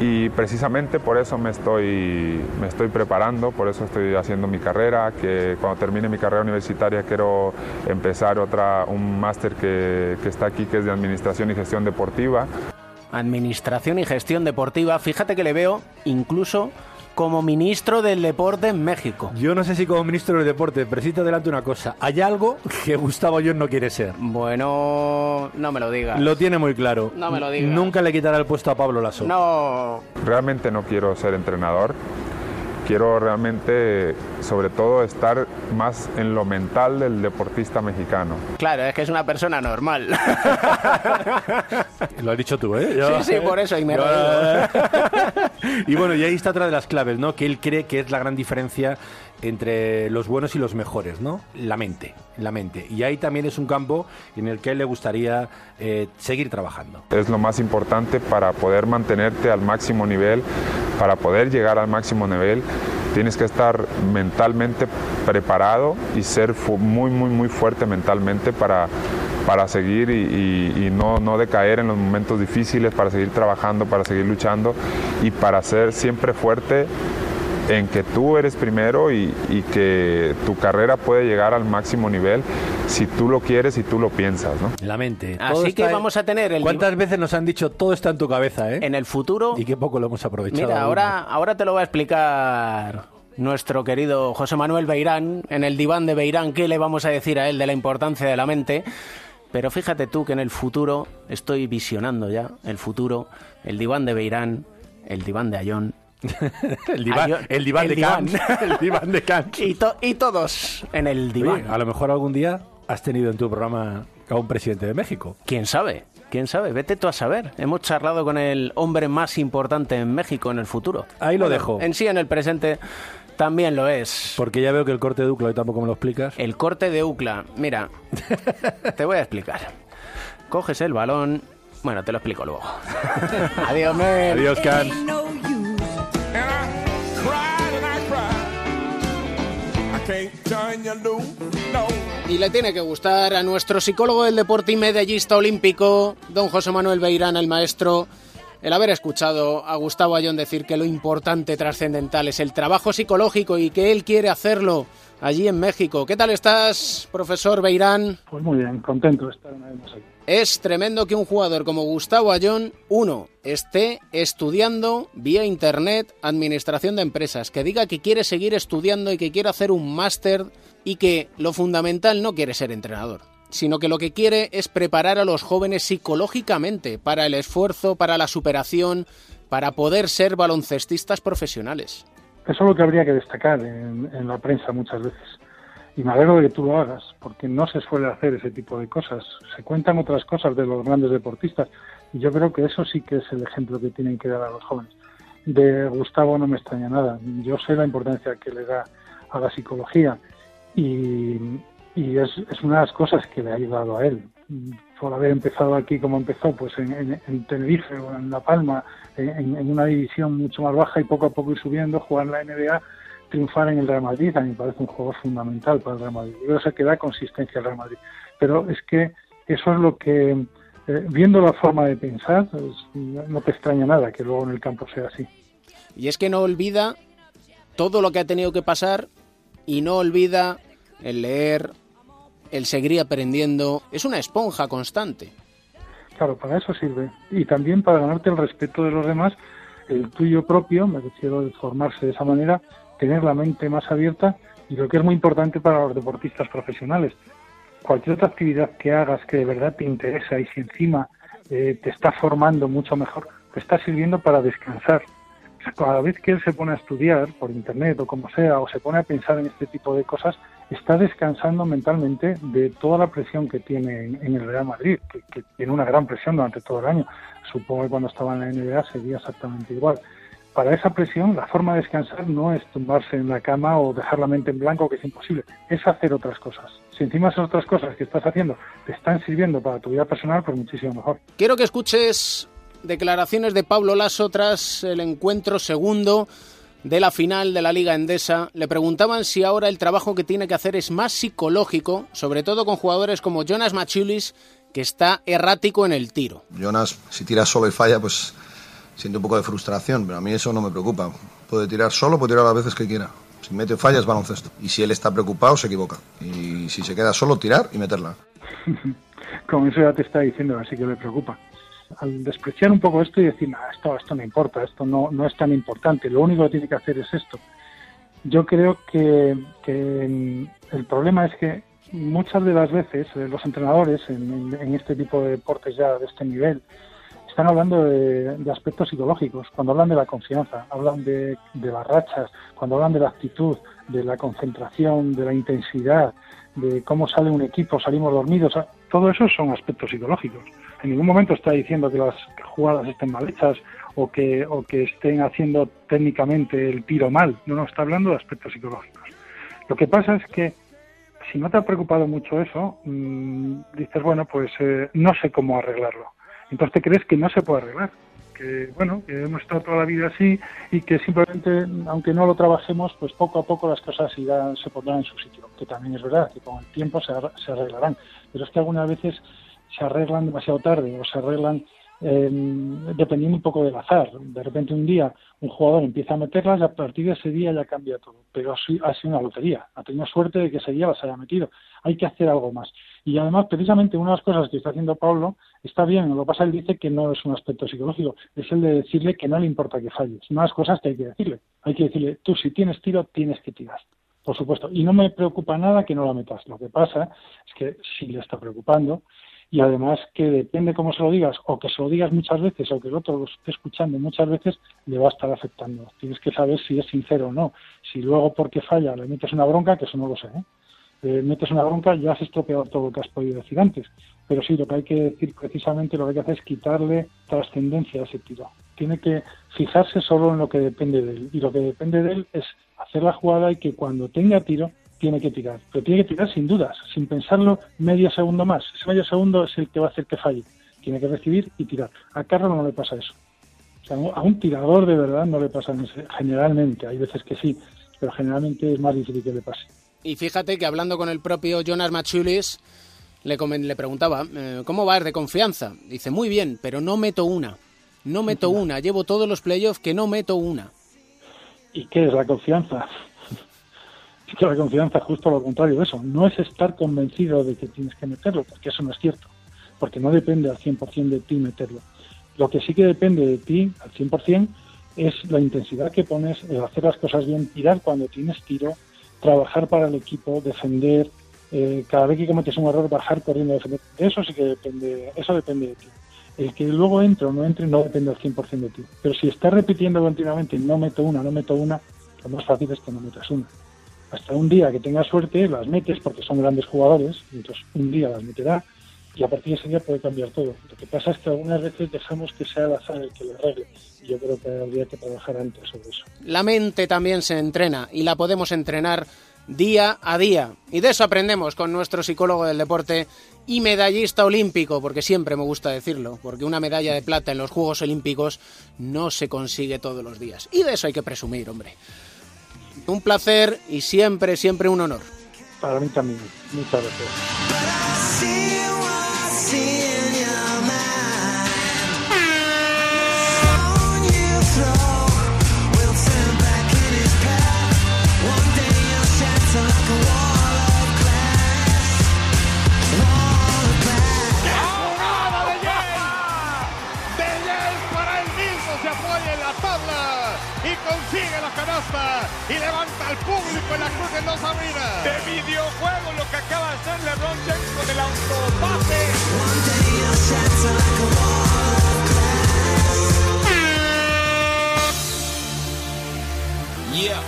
Y precisamente por eso me estoy, me estoy preparando, por eso estoy haciendo mi carrera, que cuando termine mi carrera universitaria quiero empezar otra, un máster que, que está aquí, que es de Administración y Gestión Deportiva. Administración y gestión deportiva. Fíjate que le veo incluso como ministro del deporte en México. Yo no sé si como ministro del deporte, pero sí te adelanto una cosa. Hay algo que Gustavo Ayón no quiere ser. Bueno, no me lo digas. Lo tiene muy claro. No me lo digas. Nunca le quitará el puesto a Pablo Lasso. No. Realmente no quiero ser entrenador. Quiero realmente, sobre todo, estar más en lo mental del deportista mexicano. Claro, es que es una persona normal. Lo has dicho tú, ¿eh? Sí, sí, por eso, y me Yo- y bueno, y ahí está otra de las claves, ¿no? Que él cree que es la gran diferencia entre los buenos y los mejores, ¿no? La mente, la mente. Y ahí también es un campo en el que le gustaría eh, seguir trabajando. Es lo más importante para poder mantenerte al máximo nivel, para poder llegar al máximo nivel. Tienes que estar mentalmente preparado y ser muy, muy, muy fuerte mentalmente para, para seguir y, y- y no, no decaer en los momentos difíciles, para seguir trabajando, para seguir luchando y para ser siempre fuerte en que tú eres primero y, y que tu carrera puede llegar al máximo nivel si tú lo quieres y tú lo piensas. ¿no? La mente. Así que en- vamos a tener el ¿Cuántas veces nos han dicho todo está en tu cabeza, eh? En el futuro. Y qué poco lo hemos aprovechado. Mira, ahora, ahora te lo va a explicar nuestro querido José Manuel Beirán. En el diván de Beirán, ¿qué le vamos a decir a él de la importancia de la mente? Pero fíjate tú que en el futuro, estoy visionando ya el futuro, el diván de Beirán, el diván de Ayón. el diván, el diván de Kant. el diván de Kant. Y, to- y todos en el diván. Oye, a lo mejor algún día has tenido en tu programa a un presidente de México. ¿Quién sabe? quién sabe, vete tú a saber. Hemos charlado con el hombre más importante en México en el futuro. Ahí lo Bueno, dejo. En sí, en el presente también lo es. Porque ya veo que el corte de Ucla hoy tampoco me lo explicas. El corte de Ucla, mira, te voy a explicar. Coges el balón, bueno, te lo explico luego. Adiós, men. Adiós, Can. Y le tiene que gustar a nuestro psicólogo del deporte y medallista olímpico, don José Manuel Beirán, el maestro, el haber escuchado a Gustavo Ayón decir que lo importante, trascendental, es el trabajo psicológico y que él quiere hacerlo allí en México. ¿Qué tal estás, profesor Beirán? Pues muy bien, contento de estar una vez más aquí. Es tremendo que un jugador como Gustavo Ayón, uno, esté estudiando vía internet administración de empresas, que diga que quiere seguir estudiando y que quiere hacer un máster y que lo fundamental no quiere ser entrenador, sino que lo que quiere es preparar a los jóvenes psicológicamente para el esfuerzo, para la superación, para poder ser baloncestistas profesionales. Eso es lo que habría que destacar en, en la prensa muchas veces. Y me alegro de que tú lo hagas, porque no se suele hacer ese tipo de cosas. Se cuentan otras cosas de los grandes deportistas. Y yo creo que eso sí que es el ejemplo que tienen que dar a los jóvenes. De Gustavo no me extraña nada. Yo sé la importancia que le da a la psicología y, y es, es una de las cosas que le ha ayudado a él. Por haber empezado aquí como empezó, pues en, en- en Tenerife o en La Palma, en, en una división mucho más baja y poco a poco ir subiendo, jugar la NBA, triunfar en el Real Madrid, a mí me parece un juego fundamental para el Real Madrid. Yo creo que que da consistencia al Real Madrid. Pero es que eso es lo que, eh, viendo la forma de pensar, pues, no te extraña nada que luego en el campo sea así. Y es que no olvida todo lo que ha tenido que pasar y no olvida el leer, el seguir aprendiendo. Es una esponja constante. Claro, para eso sirve. Y también para ganarte el respeto de los demás, el tuyo propio, me refiero a formarse de esa manera, tener la mente más abierta y lo que es muy importante para los deportistas profesionales. Cualquier otra actividad que hagas que de verdad te interesa y si encima eh, te está formando mucho mejor, te está sirviendo para descansar. O sea, cada vez que él se pone a estudiar por internet o como sea, o se pone a pensar en este tipo de cosas, está descansando mentalmente de toda la presión que tiene en, el Real Madrid, que, que tiene una gran presión durante todo el año. Supongo que cuando estaba en la NBA sería exactamente igual. Para esa presión, la forma de descansar no es tumbarse en la cama o dejar la mente en blanco, que es imposible, es hacer otras cosas. Si encima esas otras cosas que estás haciendo te están sirviendo para tu vida personal, pues muchísimo mejor. Quiero que escuches declaraciones de Pablo Lasso tras el encuentro segundo de la final de la Liga Endesa. Le preguntaban si ahora el trabajo que tiene que hacer es más psicológico, sobre todo con jugadores como Jonas Machulis, que está errático en el tiro. Jonas, si tira solo y falla, pues siente un poco de frustración, pero a mí eso no me preocupa. Puede tirar solo, puede tirar las veces que quiera. Si mete o falla es baloncesto. Y si él está preocupado, se equivoca. Y si se queda solo, tirar y meterla. Con eso ya te está diciendo, así que le preocupa. Al despreciar un poco esto y decir, "Nah, esto, esto no importa, esto no, no es tan importante, lo único que tiene que hacer es esto. Yo creo que, que el problema es que muchas de las veces eh, los entrenadores en, en- en este tipo de deportes ya de este nivel están hablando de, aspectos psicológicos, cuando hablan de la confianza, hablan de, de las rachas, cuando hablan de la actitud, de la concentración, de la intensidad, de cómo sale un equipo, salimos dormidos, todo eso son aspectos psicológicos. En ningún momento está diciendo que las jugadas estén mal hechas o que, estén haciendo técnicamente el tiro mal, no, no, está hablando de aspectos psicológicos. Lo que pasa es que si no te ha preocupado mucho eso, mm, dices, bueno, pues eh, no sé cómo arreglarlo. Entonces te crees que no se puede arreglar, que bueno, que hemos estado toda la vida así y que simplemente, aunque no lo trabajemos, pues poco a poco las cosas irán, se pondrán en su sitio, que también es verdad, que con el tiempo se, se arreglarán. Pero es que algunas veces se arreglan demasiado tarde o se arreglan eh, dependiendo un poco del azar. De repente un día un jugador empieza a meterlas y a partir de ese día ya cambia todo. Pero ha sido una lotería. Ha tenido suerte de que ese día las haya metido. Hay que hacer algo más. Y además, precisamente una de las cosas que está haciendo Pablo está bien. Lo que pasa, él dice que no es un aspecto psicológico. Es el de decirle que no le importa que falles. Una de cosas que hay que decirle. Hay que decirle, tú si tienes tiro, tienes que tirar. Por supuesto. Y no me preocupa nada que no la metas. Lo que pasa es que sí le está preocupando y además que depende cómo se lo digas o que se lo digas muchas veces o que el otro lo esté escuchando muchas veces le va a estar afectando tienes que saber si es sincero o no si luego porque falla le metes una bronca que eso no lo sé ¿eh? eh, metes una bronca, ya has estropeado todo lo que has podido decir antes. Pero sí, lo que hay que decir precisamente, lo que hay que hacer es quitarle trascendencia a ese tiro. Tiene que fijarse solo en lo que depende de él. Y lo que depende de él es hacer la jugada y que cuando tenga tiro, tiene que tirar. Pero tiene que tirar sin dudas, sin pensarlo medio segundo más. Ese medio segundo es el que va a hacer que falle. Tiene que recibir y tirar. A Carlos no le pasa eso. O sea, a un tirador de verdad no le pasa generalmente. Hay veces que sí, pero generalmente es más difícil que le pase. Y fíjate que hablando con el propio Jonas Machulis, le, le preguntaba, eh, ¿cómo vas de confianza? Dice, muy bien, pero no meto una. No meto una. Llevo todos los playoffs que no meto una. ¿Y qué es la confianza? Que la confianza es justo lo contrario de eso. No es estar convencido de que tienes que meterlo, porque eso no es cierto. Porque no depende al 100% de ti meterlo. Lo que sí que depende de ti al 100% es la intensidad que pones, el hacer las cosas bien, tirar cuando tienes tiro, trabajar para el equipo, defender, eh, cada vez que cometes un error, bajar corriendo a defender. Eso sí que depende, eso depende de ti. El que luego entre o no entre no depende al 100% de ti. Pero si estás repitiendo continuamente, no meto una, no meto una, lo más fácil es que no metas una. Hasta un día que tengas suerte, las metes porque son grandes jugadores, entonces un día las meterá y a partir de ese día puede cambiar todo. Lo que pasa es que algunas veces dejamos que sea el azar el que lo arregle. Y yo creo que habría que trabajar antes sobre eso. La mente también se entrena y la podemos entrenar día a día. Y de eso aprendemos con nuestro psicólogo del deporte y medallista olímpico, porque siempre me gusta decirlo, porque una medalla de plata en los Juegos Olímpicos no se consigue todos los días. Y de eso hay que presumir, hombre. Un placer y siempre, siempre un honor. Para mí también. Muchas gracias. Y levanta al público en la cruz de dos abridas. De videojuego lo que acaba de hacer LeBron James con el autopase. Yeah.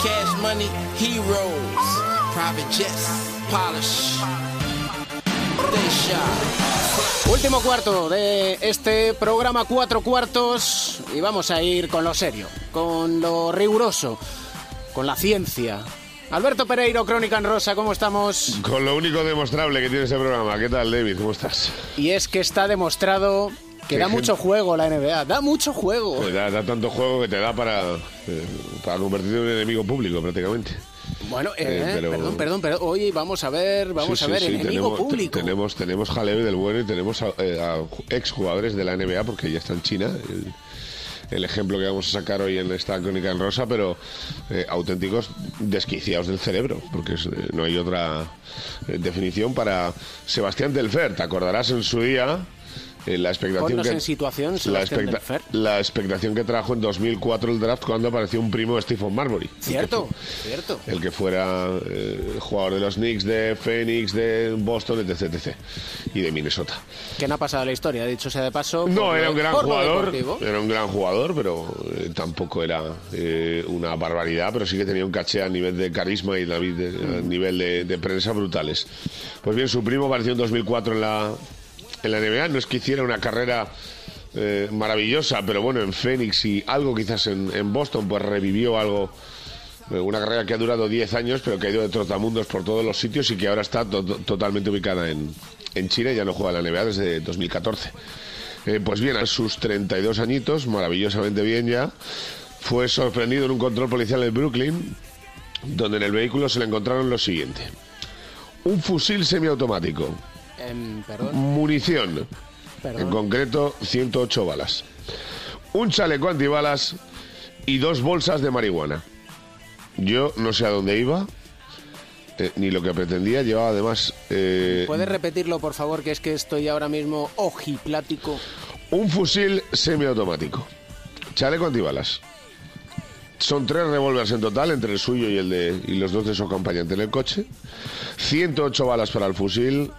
Cash money, heroes, private jets, polish. Último cuarto de este programa Cuatro Cuartos y vamos a ir con lo serio, con lo riguroso, con la ciencia. Alberto Pereiro, Crónica en Rosa, ¿cómo estamos? Con lo único demostrable que tiene ese programa. ¿Qué tal, David? ¿Cómo estás? Y es que está demostrado que da gente. mucho juego la NBA, da mucho juego. Pues da, da tanto juego que te da para, eh, para convertirte en un enemigo público, prácticamente. Bueno, eh, Eh, pero- perdón, perdón, pero hoy vamos a ver, vamos Sí, a ver, sí, enemigo tenemos, público. Tenemos, tenemos jaleo del bueno y tenemos a, eh, a exjugadores de la NBA porque ya está en China. El, el ejemplo que vamos a sacar hoy en esta crónica en rosa, pero eh, auténticos desquiciados del cerebro, porque es- eh, no hay otra eh, definición para Sebastián Telfer. Te acordarás en su día eh, la expectación que en situación, la, expecta- expectación que trajo en 2004 el draft cuando apareció un primo de Stephen Marbury. Cierto, cierto. El que fuera eh, jugador de los Knicks, de Phoenix, de Boston, etc, etc. Y de Minnesota. Que no ha pasado la historia, dicho sea de paso. No, era un gran jugador. Era un gran jugador, pero eh, tampoco era eh, una barbaridad, pero sí que tenía un caché a nivel de carisma y a nivel- a nivel de, de prensa brutales. Pues bien, su primo apareció en 2004 en la, en la NBA. No es que hiciera una carrera eh, maravillosa, pero bueno, en Phoenix y algo quizás en, Boston, pues revivió algo. eh, Una carrera que ha durado 10 años, pero que ha ido de trotamundos por todos los sitios y que ahora está to- to- totalmente ubicada en, en China y ya no juega la NBA desde 2014. Eh, pues bien, a sus 32 añitos, maravillosamente bien ya, fue sorprendido en un control policial en Brooklyn, donde en el vehículo se le encontraron lo siguiente. Un fusil semiautomático, Em, perdón. munición, Perdón. en concreto 108 balas, un chaleco antibalas y dos bolsas de marihuana. Yo no sé a dónde iba, eh, ni lo que pretendía, llevaba además... eh, ¿Puedes repetirlo, por favor, que es que estoy ahora mismo ojiplático? Un fusil semiautomático. Chaleco antibalas. Son tres revólveres en total, entre el suyo y el de y los dos de su acompañante en el coche. 108 balas para el fusil,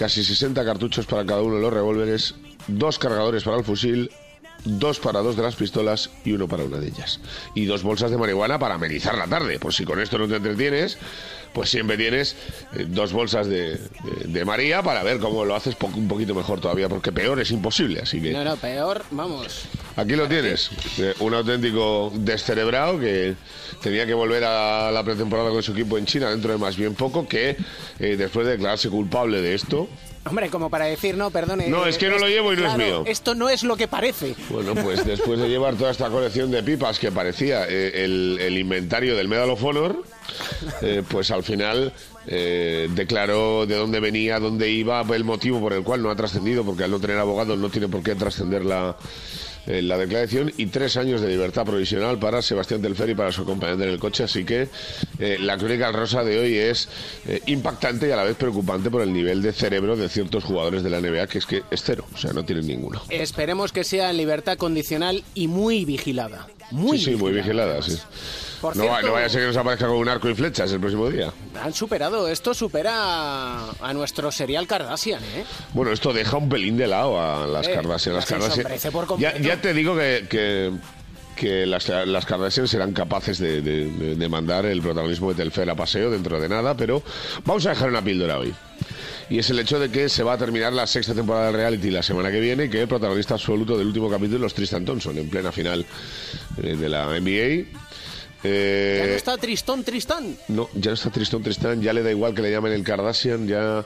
casi 60 cartuchos para cada uno de los revólveres, dos cargadores para el fusil, dos para dos de las pistolas y uno para una de ellas. Y dos bolsas de marihuana para amenizar la tarde. Pues si con esto no te entretienes, pues siempre tienes eh, dos bolsas de, de- de María para ver cómo lo haces po- un poquito mejor todavía, porque peor es imposible. Así que No, no, peor, vamos. aquí lo tienes. Eh, Un auténtico descerebrado que tenía que volver a la pretemporada con su equipo en China dentro de más bien poco, que eh, después de declararse culpable de esto, Hombre, como para decir, no, perdone. No, es que no lo llevo y no es mío. Esto no es lo que parece. Bueno, pues después de llevar toda esta colección de pipas que parecía eh, el, el inventario del Medal of Honor, eh, pues al final eh, declaró de dónde venía, dónde iba, el motivo por el cual no ha trascendido, porque al no tener abogado no tiene por qué trascender la, eh, la declaración, y tres años de libertad provisional para Sebastián Telfer y para su acompañante en el coche. Así que eh, la crónica rosa de hoy es eh, impactante y a la vez preocupante por el nivel de cerebro de ciertos jugadores de la NBA, que es que es cero, o sea, no tienen ninguno. Esperemos que sea en libertad condicional y muy vigilada. Muy sí, sí, muy vigilada, sí. Por no, cierto- no vaya a ser que nos aparezca con un arco y flechas el próximo día. Han superado, esto supera a nuestro serial Kardashian, ¿eh? Bueno, esto deja un pelín de lado a las Eh, Kardashian. Las ya, te digo que, que, que las, las Kardashian serán capaces de, de- de- de mandar el protagonismo de Telfer a paseo dentro de nada, pero vamos a dejar una píldora hoy. Y es el hecho de que se va a terminar la sexta temporada del reality la semana que viene que el protagonista absoluto del último capítulo es Tristan Thompson, en plena final eh, de la NBA. Eh, Ya no está Tristón Tristán. no, ya no está Tristón Tristán, ya le da igual que le llamen el Kardashian, ya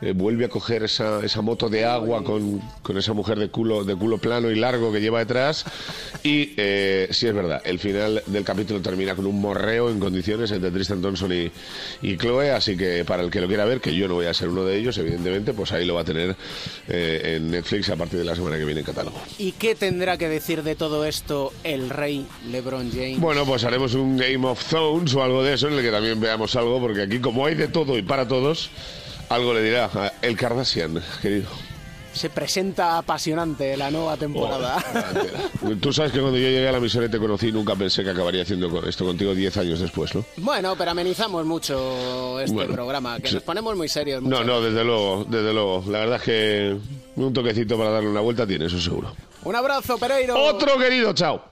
eh, vuelve a coger esa, esa moto de agua con, con esa mujer de culo, de culo plano y largo que lleva detrás. Y eh, sí es verdad, el final del capítulo termina con un morreo en condiciones entre Tristan Thompson y, y Chloe, así que para el que lo quiera ver, que yo no voy a ser uno de ellos, evidentemente, pues ahí lo va a tener en Netflix a partir de la semana que viene en catálogo. ¿Y qué tendrá que decir de todo esto el rey LeBron James? Bueno, pues haremos un Game of Thrones o algo de eso en el que también veamos algo, porque aquí como hay de todo y para todos, algo le dirá a el Kardashian, querido. Se presenta apasionante la nueva temporada. Tú sabes que cuando yo llegué a la emisora y te conocí, nunca pensé que acabaría haciendo esto contigo 10 años después, ¿no? bueno, pero amenizamos mucho este Bueno, programa, que sí. nos ponemos muy serios. No, no, desde luego, desde luego. La verdad es que un toquecito para darle una vuelta tiene, eso seguro. Un abrazo, Pereiro. Otro querido, chao.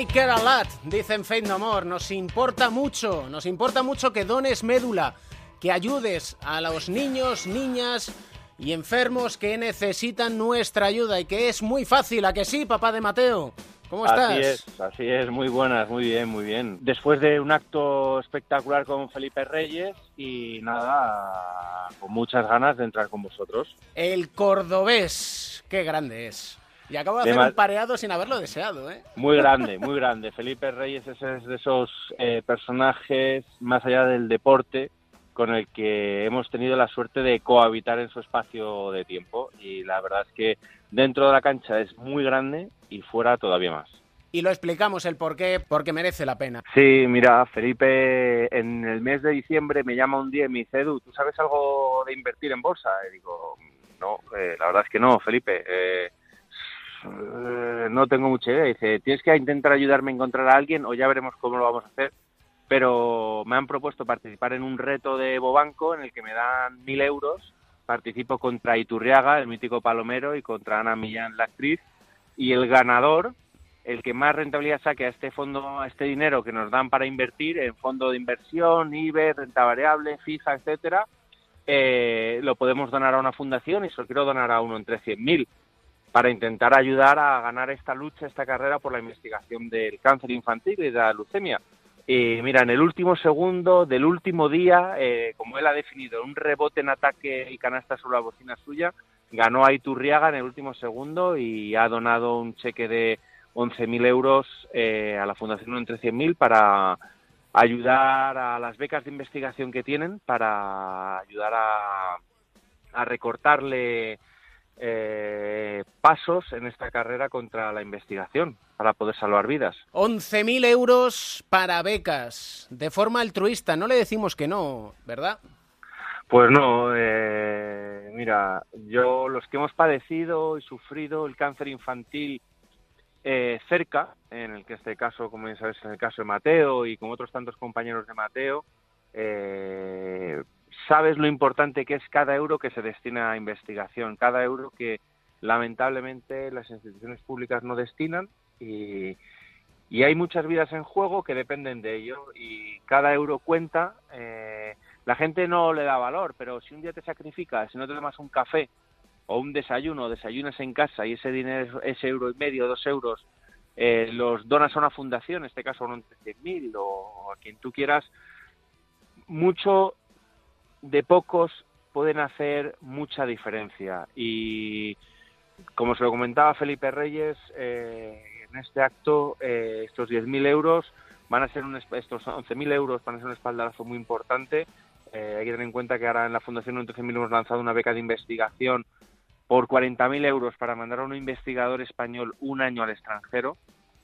We care a lot, dicen Faith No More. Nos importa mucho, nos importa mucho que dones médula, que ayudes a los niños, niñas y enfermos que necesitan nuestra ayuda y que es muy fácil, ¿a que sí, papá de Mateo? ¿Cómo estás? Así es, así es, muy buenas, muy bien, muy bien. Después de un acto espectacular con Felipe Reyes y nada, con muchas ganas de entrar con vosotros. El cordobés, qué grande es. Y acabo de De hacer un pareado sin haberlo deseado, ¿eh? Muy grande, muy grande. Felipe Reyes es, es de esos eh, personajes más allá del deporte con el que hemos tenido la suerte de cohabitar en su espacio de tiempo y la verdad es que dentro de la cancha es muy grande y fuera todavía más. Y lo explicamos el por qué, porque merece la pena. Sí, mira, Felipe en el mes de diciembre me llama un día y me dice, Edu, ¿tú sabes algo de invertir en bolsa? Y digo, no, eh, la verdad es que no, Felipe. eh, eh, no tengo mucha idea. Dice, tienes que intentar ayudarme a encontrar a alguien o ya veremos cómo lo vamos a hacer. Pero me han propuesto participar en un reto de Bobanco en el que me dan mil euros. Participo contra Iturriaga, el mítico Palomero, y contra Ana Millán, la actriz. Y el ganador, el que más rentabilidad saque a este fondo, a este dinero que nos dan para invertir en fondo de inversión, IBE, renta variable, fija, etcétera, eh, lo podemos donar a una fundación y solo quiero donar a uno entre 100.000 para intentar ayudar a ganar esta lucha, esta carrera por la investigación del cáncer infantil y de la leucemia. Y mira, en el último segundo del último día, eh, como él ha definido, un rebote en ataque y canasta sobre la bocina suya, ganó a Iturriaga en el último segundo y ha donado un cheque de 11.000 euros eh, a la Fundación Entre 100.000 para ayudar a las becas de investigación que tienen, para ayudar a, a recortarle eh, pasos en esta carrera contra la investigación, para poder salvar vidas. 11.000 euros para becas, de forma altruista. No le decimos que no, ¿verdad? Pues no, eh, mira, yo los que hemos padecido y sufrido el cáncer infantil eh, cerca, en el que este caso, como ya sabes, en el caso de Mateo y con otros tantos compañeros de Mateo, eh, sabes lo importante que es cada euro que se destina a investigación, cada euro que lamentablemente las instituciones públicas no destinan y, hay muchas vidas en juego que dependen de ello y cada euro cuenta. Eh, la gente no le da valor, pero si un día te sacrificas, si no te tomas un café o un desayuno, desayunas en casa y ese dinero, ese euro y medio, dos euros, eh, los donas a una fundación, en este caso a un 100.000 o a quien tú quieras, mucho de pocos pueden hacer mucha diferencia. Y como se lo comentaba Felipe Reyes, eh, en este acto eh, estos 10.000 euros van a ser un, estos 11.000 euros van a ser un espaldarazo muy importante. Eh, hay que tener en cuenta que ahora en la Fundación 13.000 hemos lanzado una beca de investigación por 40.000 euros para mandar a un investigador español un año al extranjero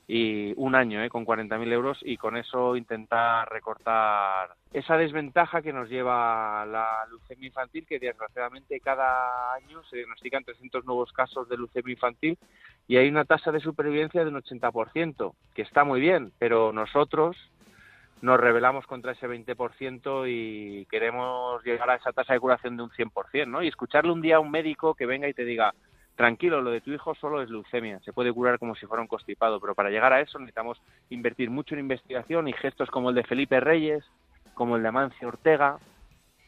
y un año ¿eh? con 40.000 euros y con eso intentar recortar esa desventaja que nos lleva la leucemia infantil, que desgraciadamente cada año se diagnostican 300 nuevos casos de leucemia infantil y hay una tasa de supervivencia de un 80%, que está muy bien, pero nosotros nos rebelamos contra ese 20% y queremos llegar a esa tasa de curación de un 100%, ¿no? Y escucharle un día a un médico que venga y te diga, tranquilo, lo de tu hijo solo es leucemia, se puede curar como si fuera un constipado, pero para llegar a eso necesitamos invertir mucho en investigación y gestos como el de Felipe Reyes, como el de Amancio Ortega,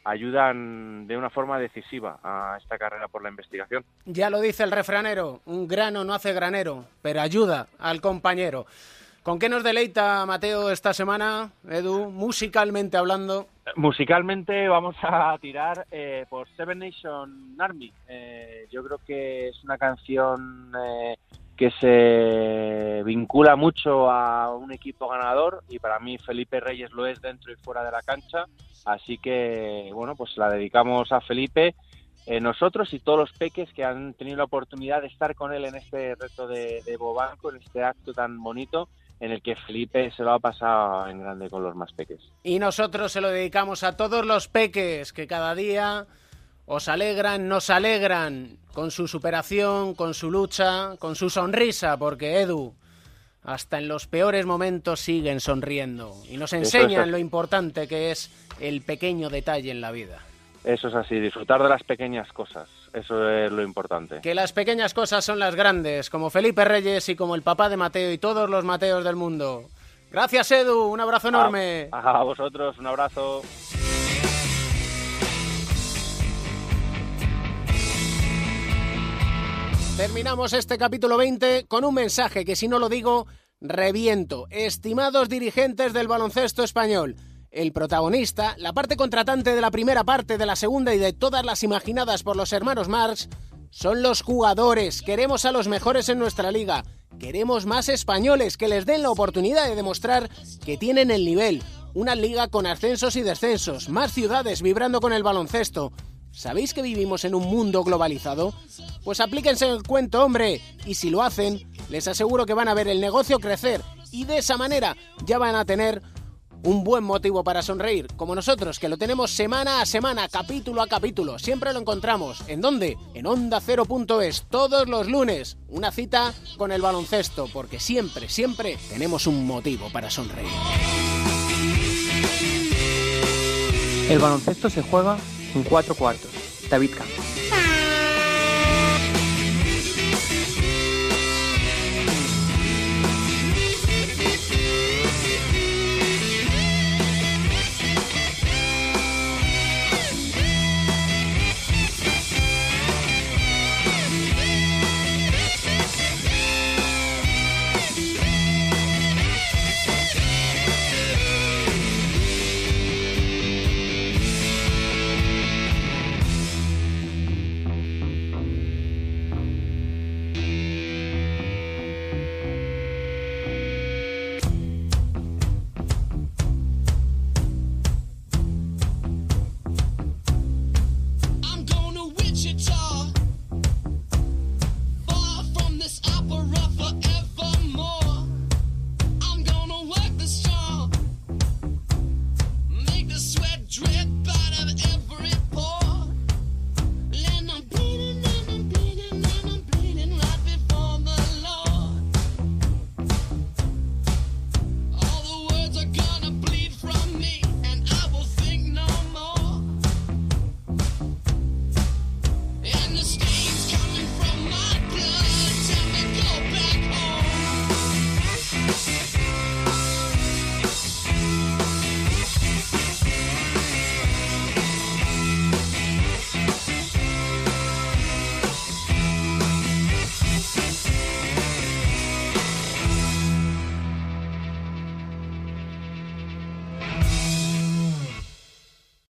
ayudan de una forma decisiva a esta carrera por la investigación. Ya lo dice el refranero, un grano no hace granero, pero ayuda al compañero. ¿Con qué nos deleita Mateo esta semana, Edu, musicalmente hablando? Musicalmente vamos a tirar eh, por Seven Nation Army. Eh, yo creo que es una canción eh, que se vincula mucho a un equipo ganador y para mí Felipe Reyes lo es dentro y fuera de la cancha. Así que, bueno, pues la dedicamos a Felipe, nosotros y todos los peques que han tenido la oportunidad de estar con él en este reto de, de Bobanco, en este acto tan bonito en el que Felipe se lo ha pasado en grande con los más peques. Y nosotros se lo dedicamos a todos los peques que cada día os alegran, nos alegran con su superación, con su lucha, con su sonrisa, porque Edu, hasta en los peores momentos siguen sonriendo y nos enseñan lo importante que es el pequeño detalle en la vida. Eso es así, disfrutar de las pequeñas cosas, eso es lo importante. Que las pequeñas cosas son las grandes, como Felipe Reyes y como el papá de Mateo y todos los Mateos del mundo. Gracias Edu, un abrazo enorme. A, a vosotros, un abrazo. Terminamos este capítulo 20 con un mensaje que si no lo digo, reviento. Estimados dirigentes del baloncesto español, el protagonista, la parte contratante de la primera parte, de la segunda y de todas las imaginadas por los hermanos Marx, son los jugadores. Queremos a los mejores en nuestra liga. Queremos más españoles que les den la oportunidad de demostrar que tienen el nivel. Una liga con ascensos y descensos, más ciudades vibrando con el baloncesto. ¿Sabéis que vivimos en un mundo globalizado? Pues aplíquense el cuento, hombre. Y si lo hacen, les aseguro que van a ver el negocio crecer. Y de esa manera ya van a tener un buen motivo para sonreír, como nosotros, que lo tenemos semana a semana, capítulo a capítulo. Siempre lo encontramos. ¿En dónde? En onda es todos los lunes. Una cita con el baloncesto, porque siempre, siempre tenemos un motivo para sonreír. El baloncesto se juega en cuatro cuartos. David Camp.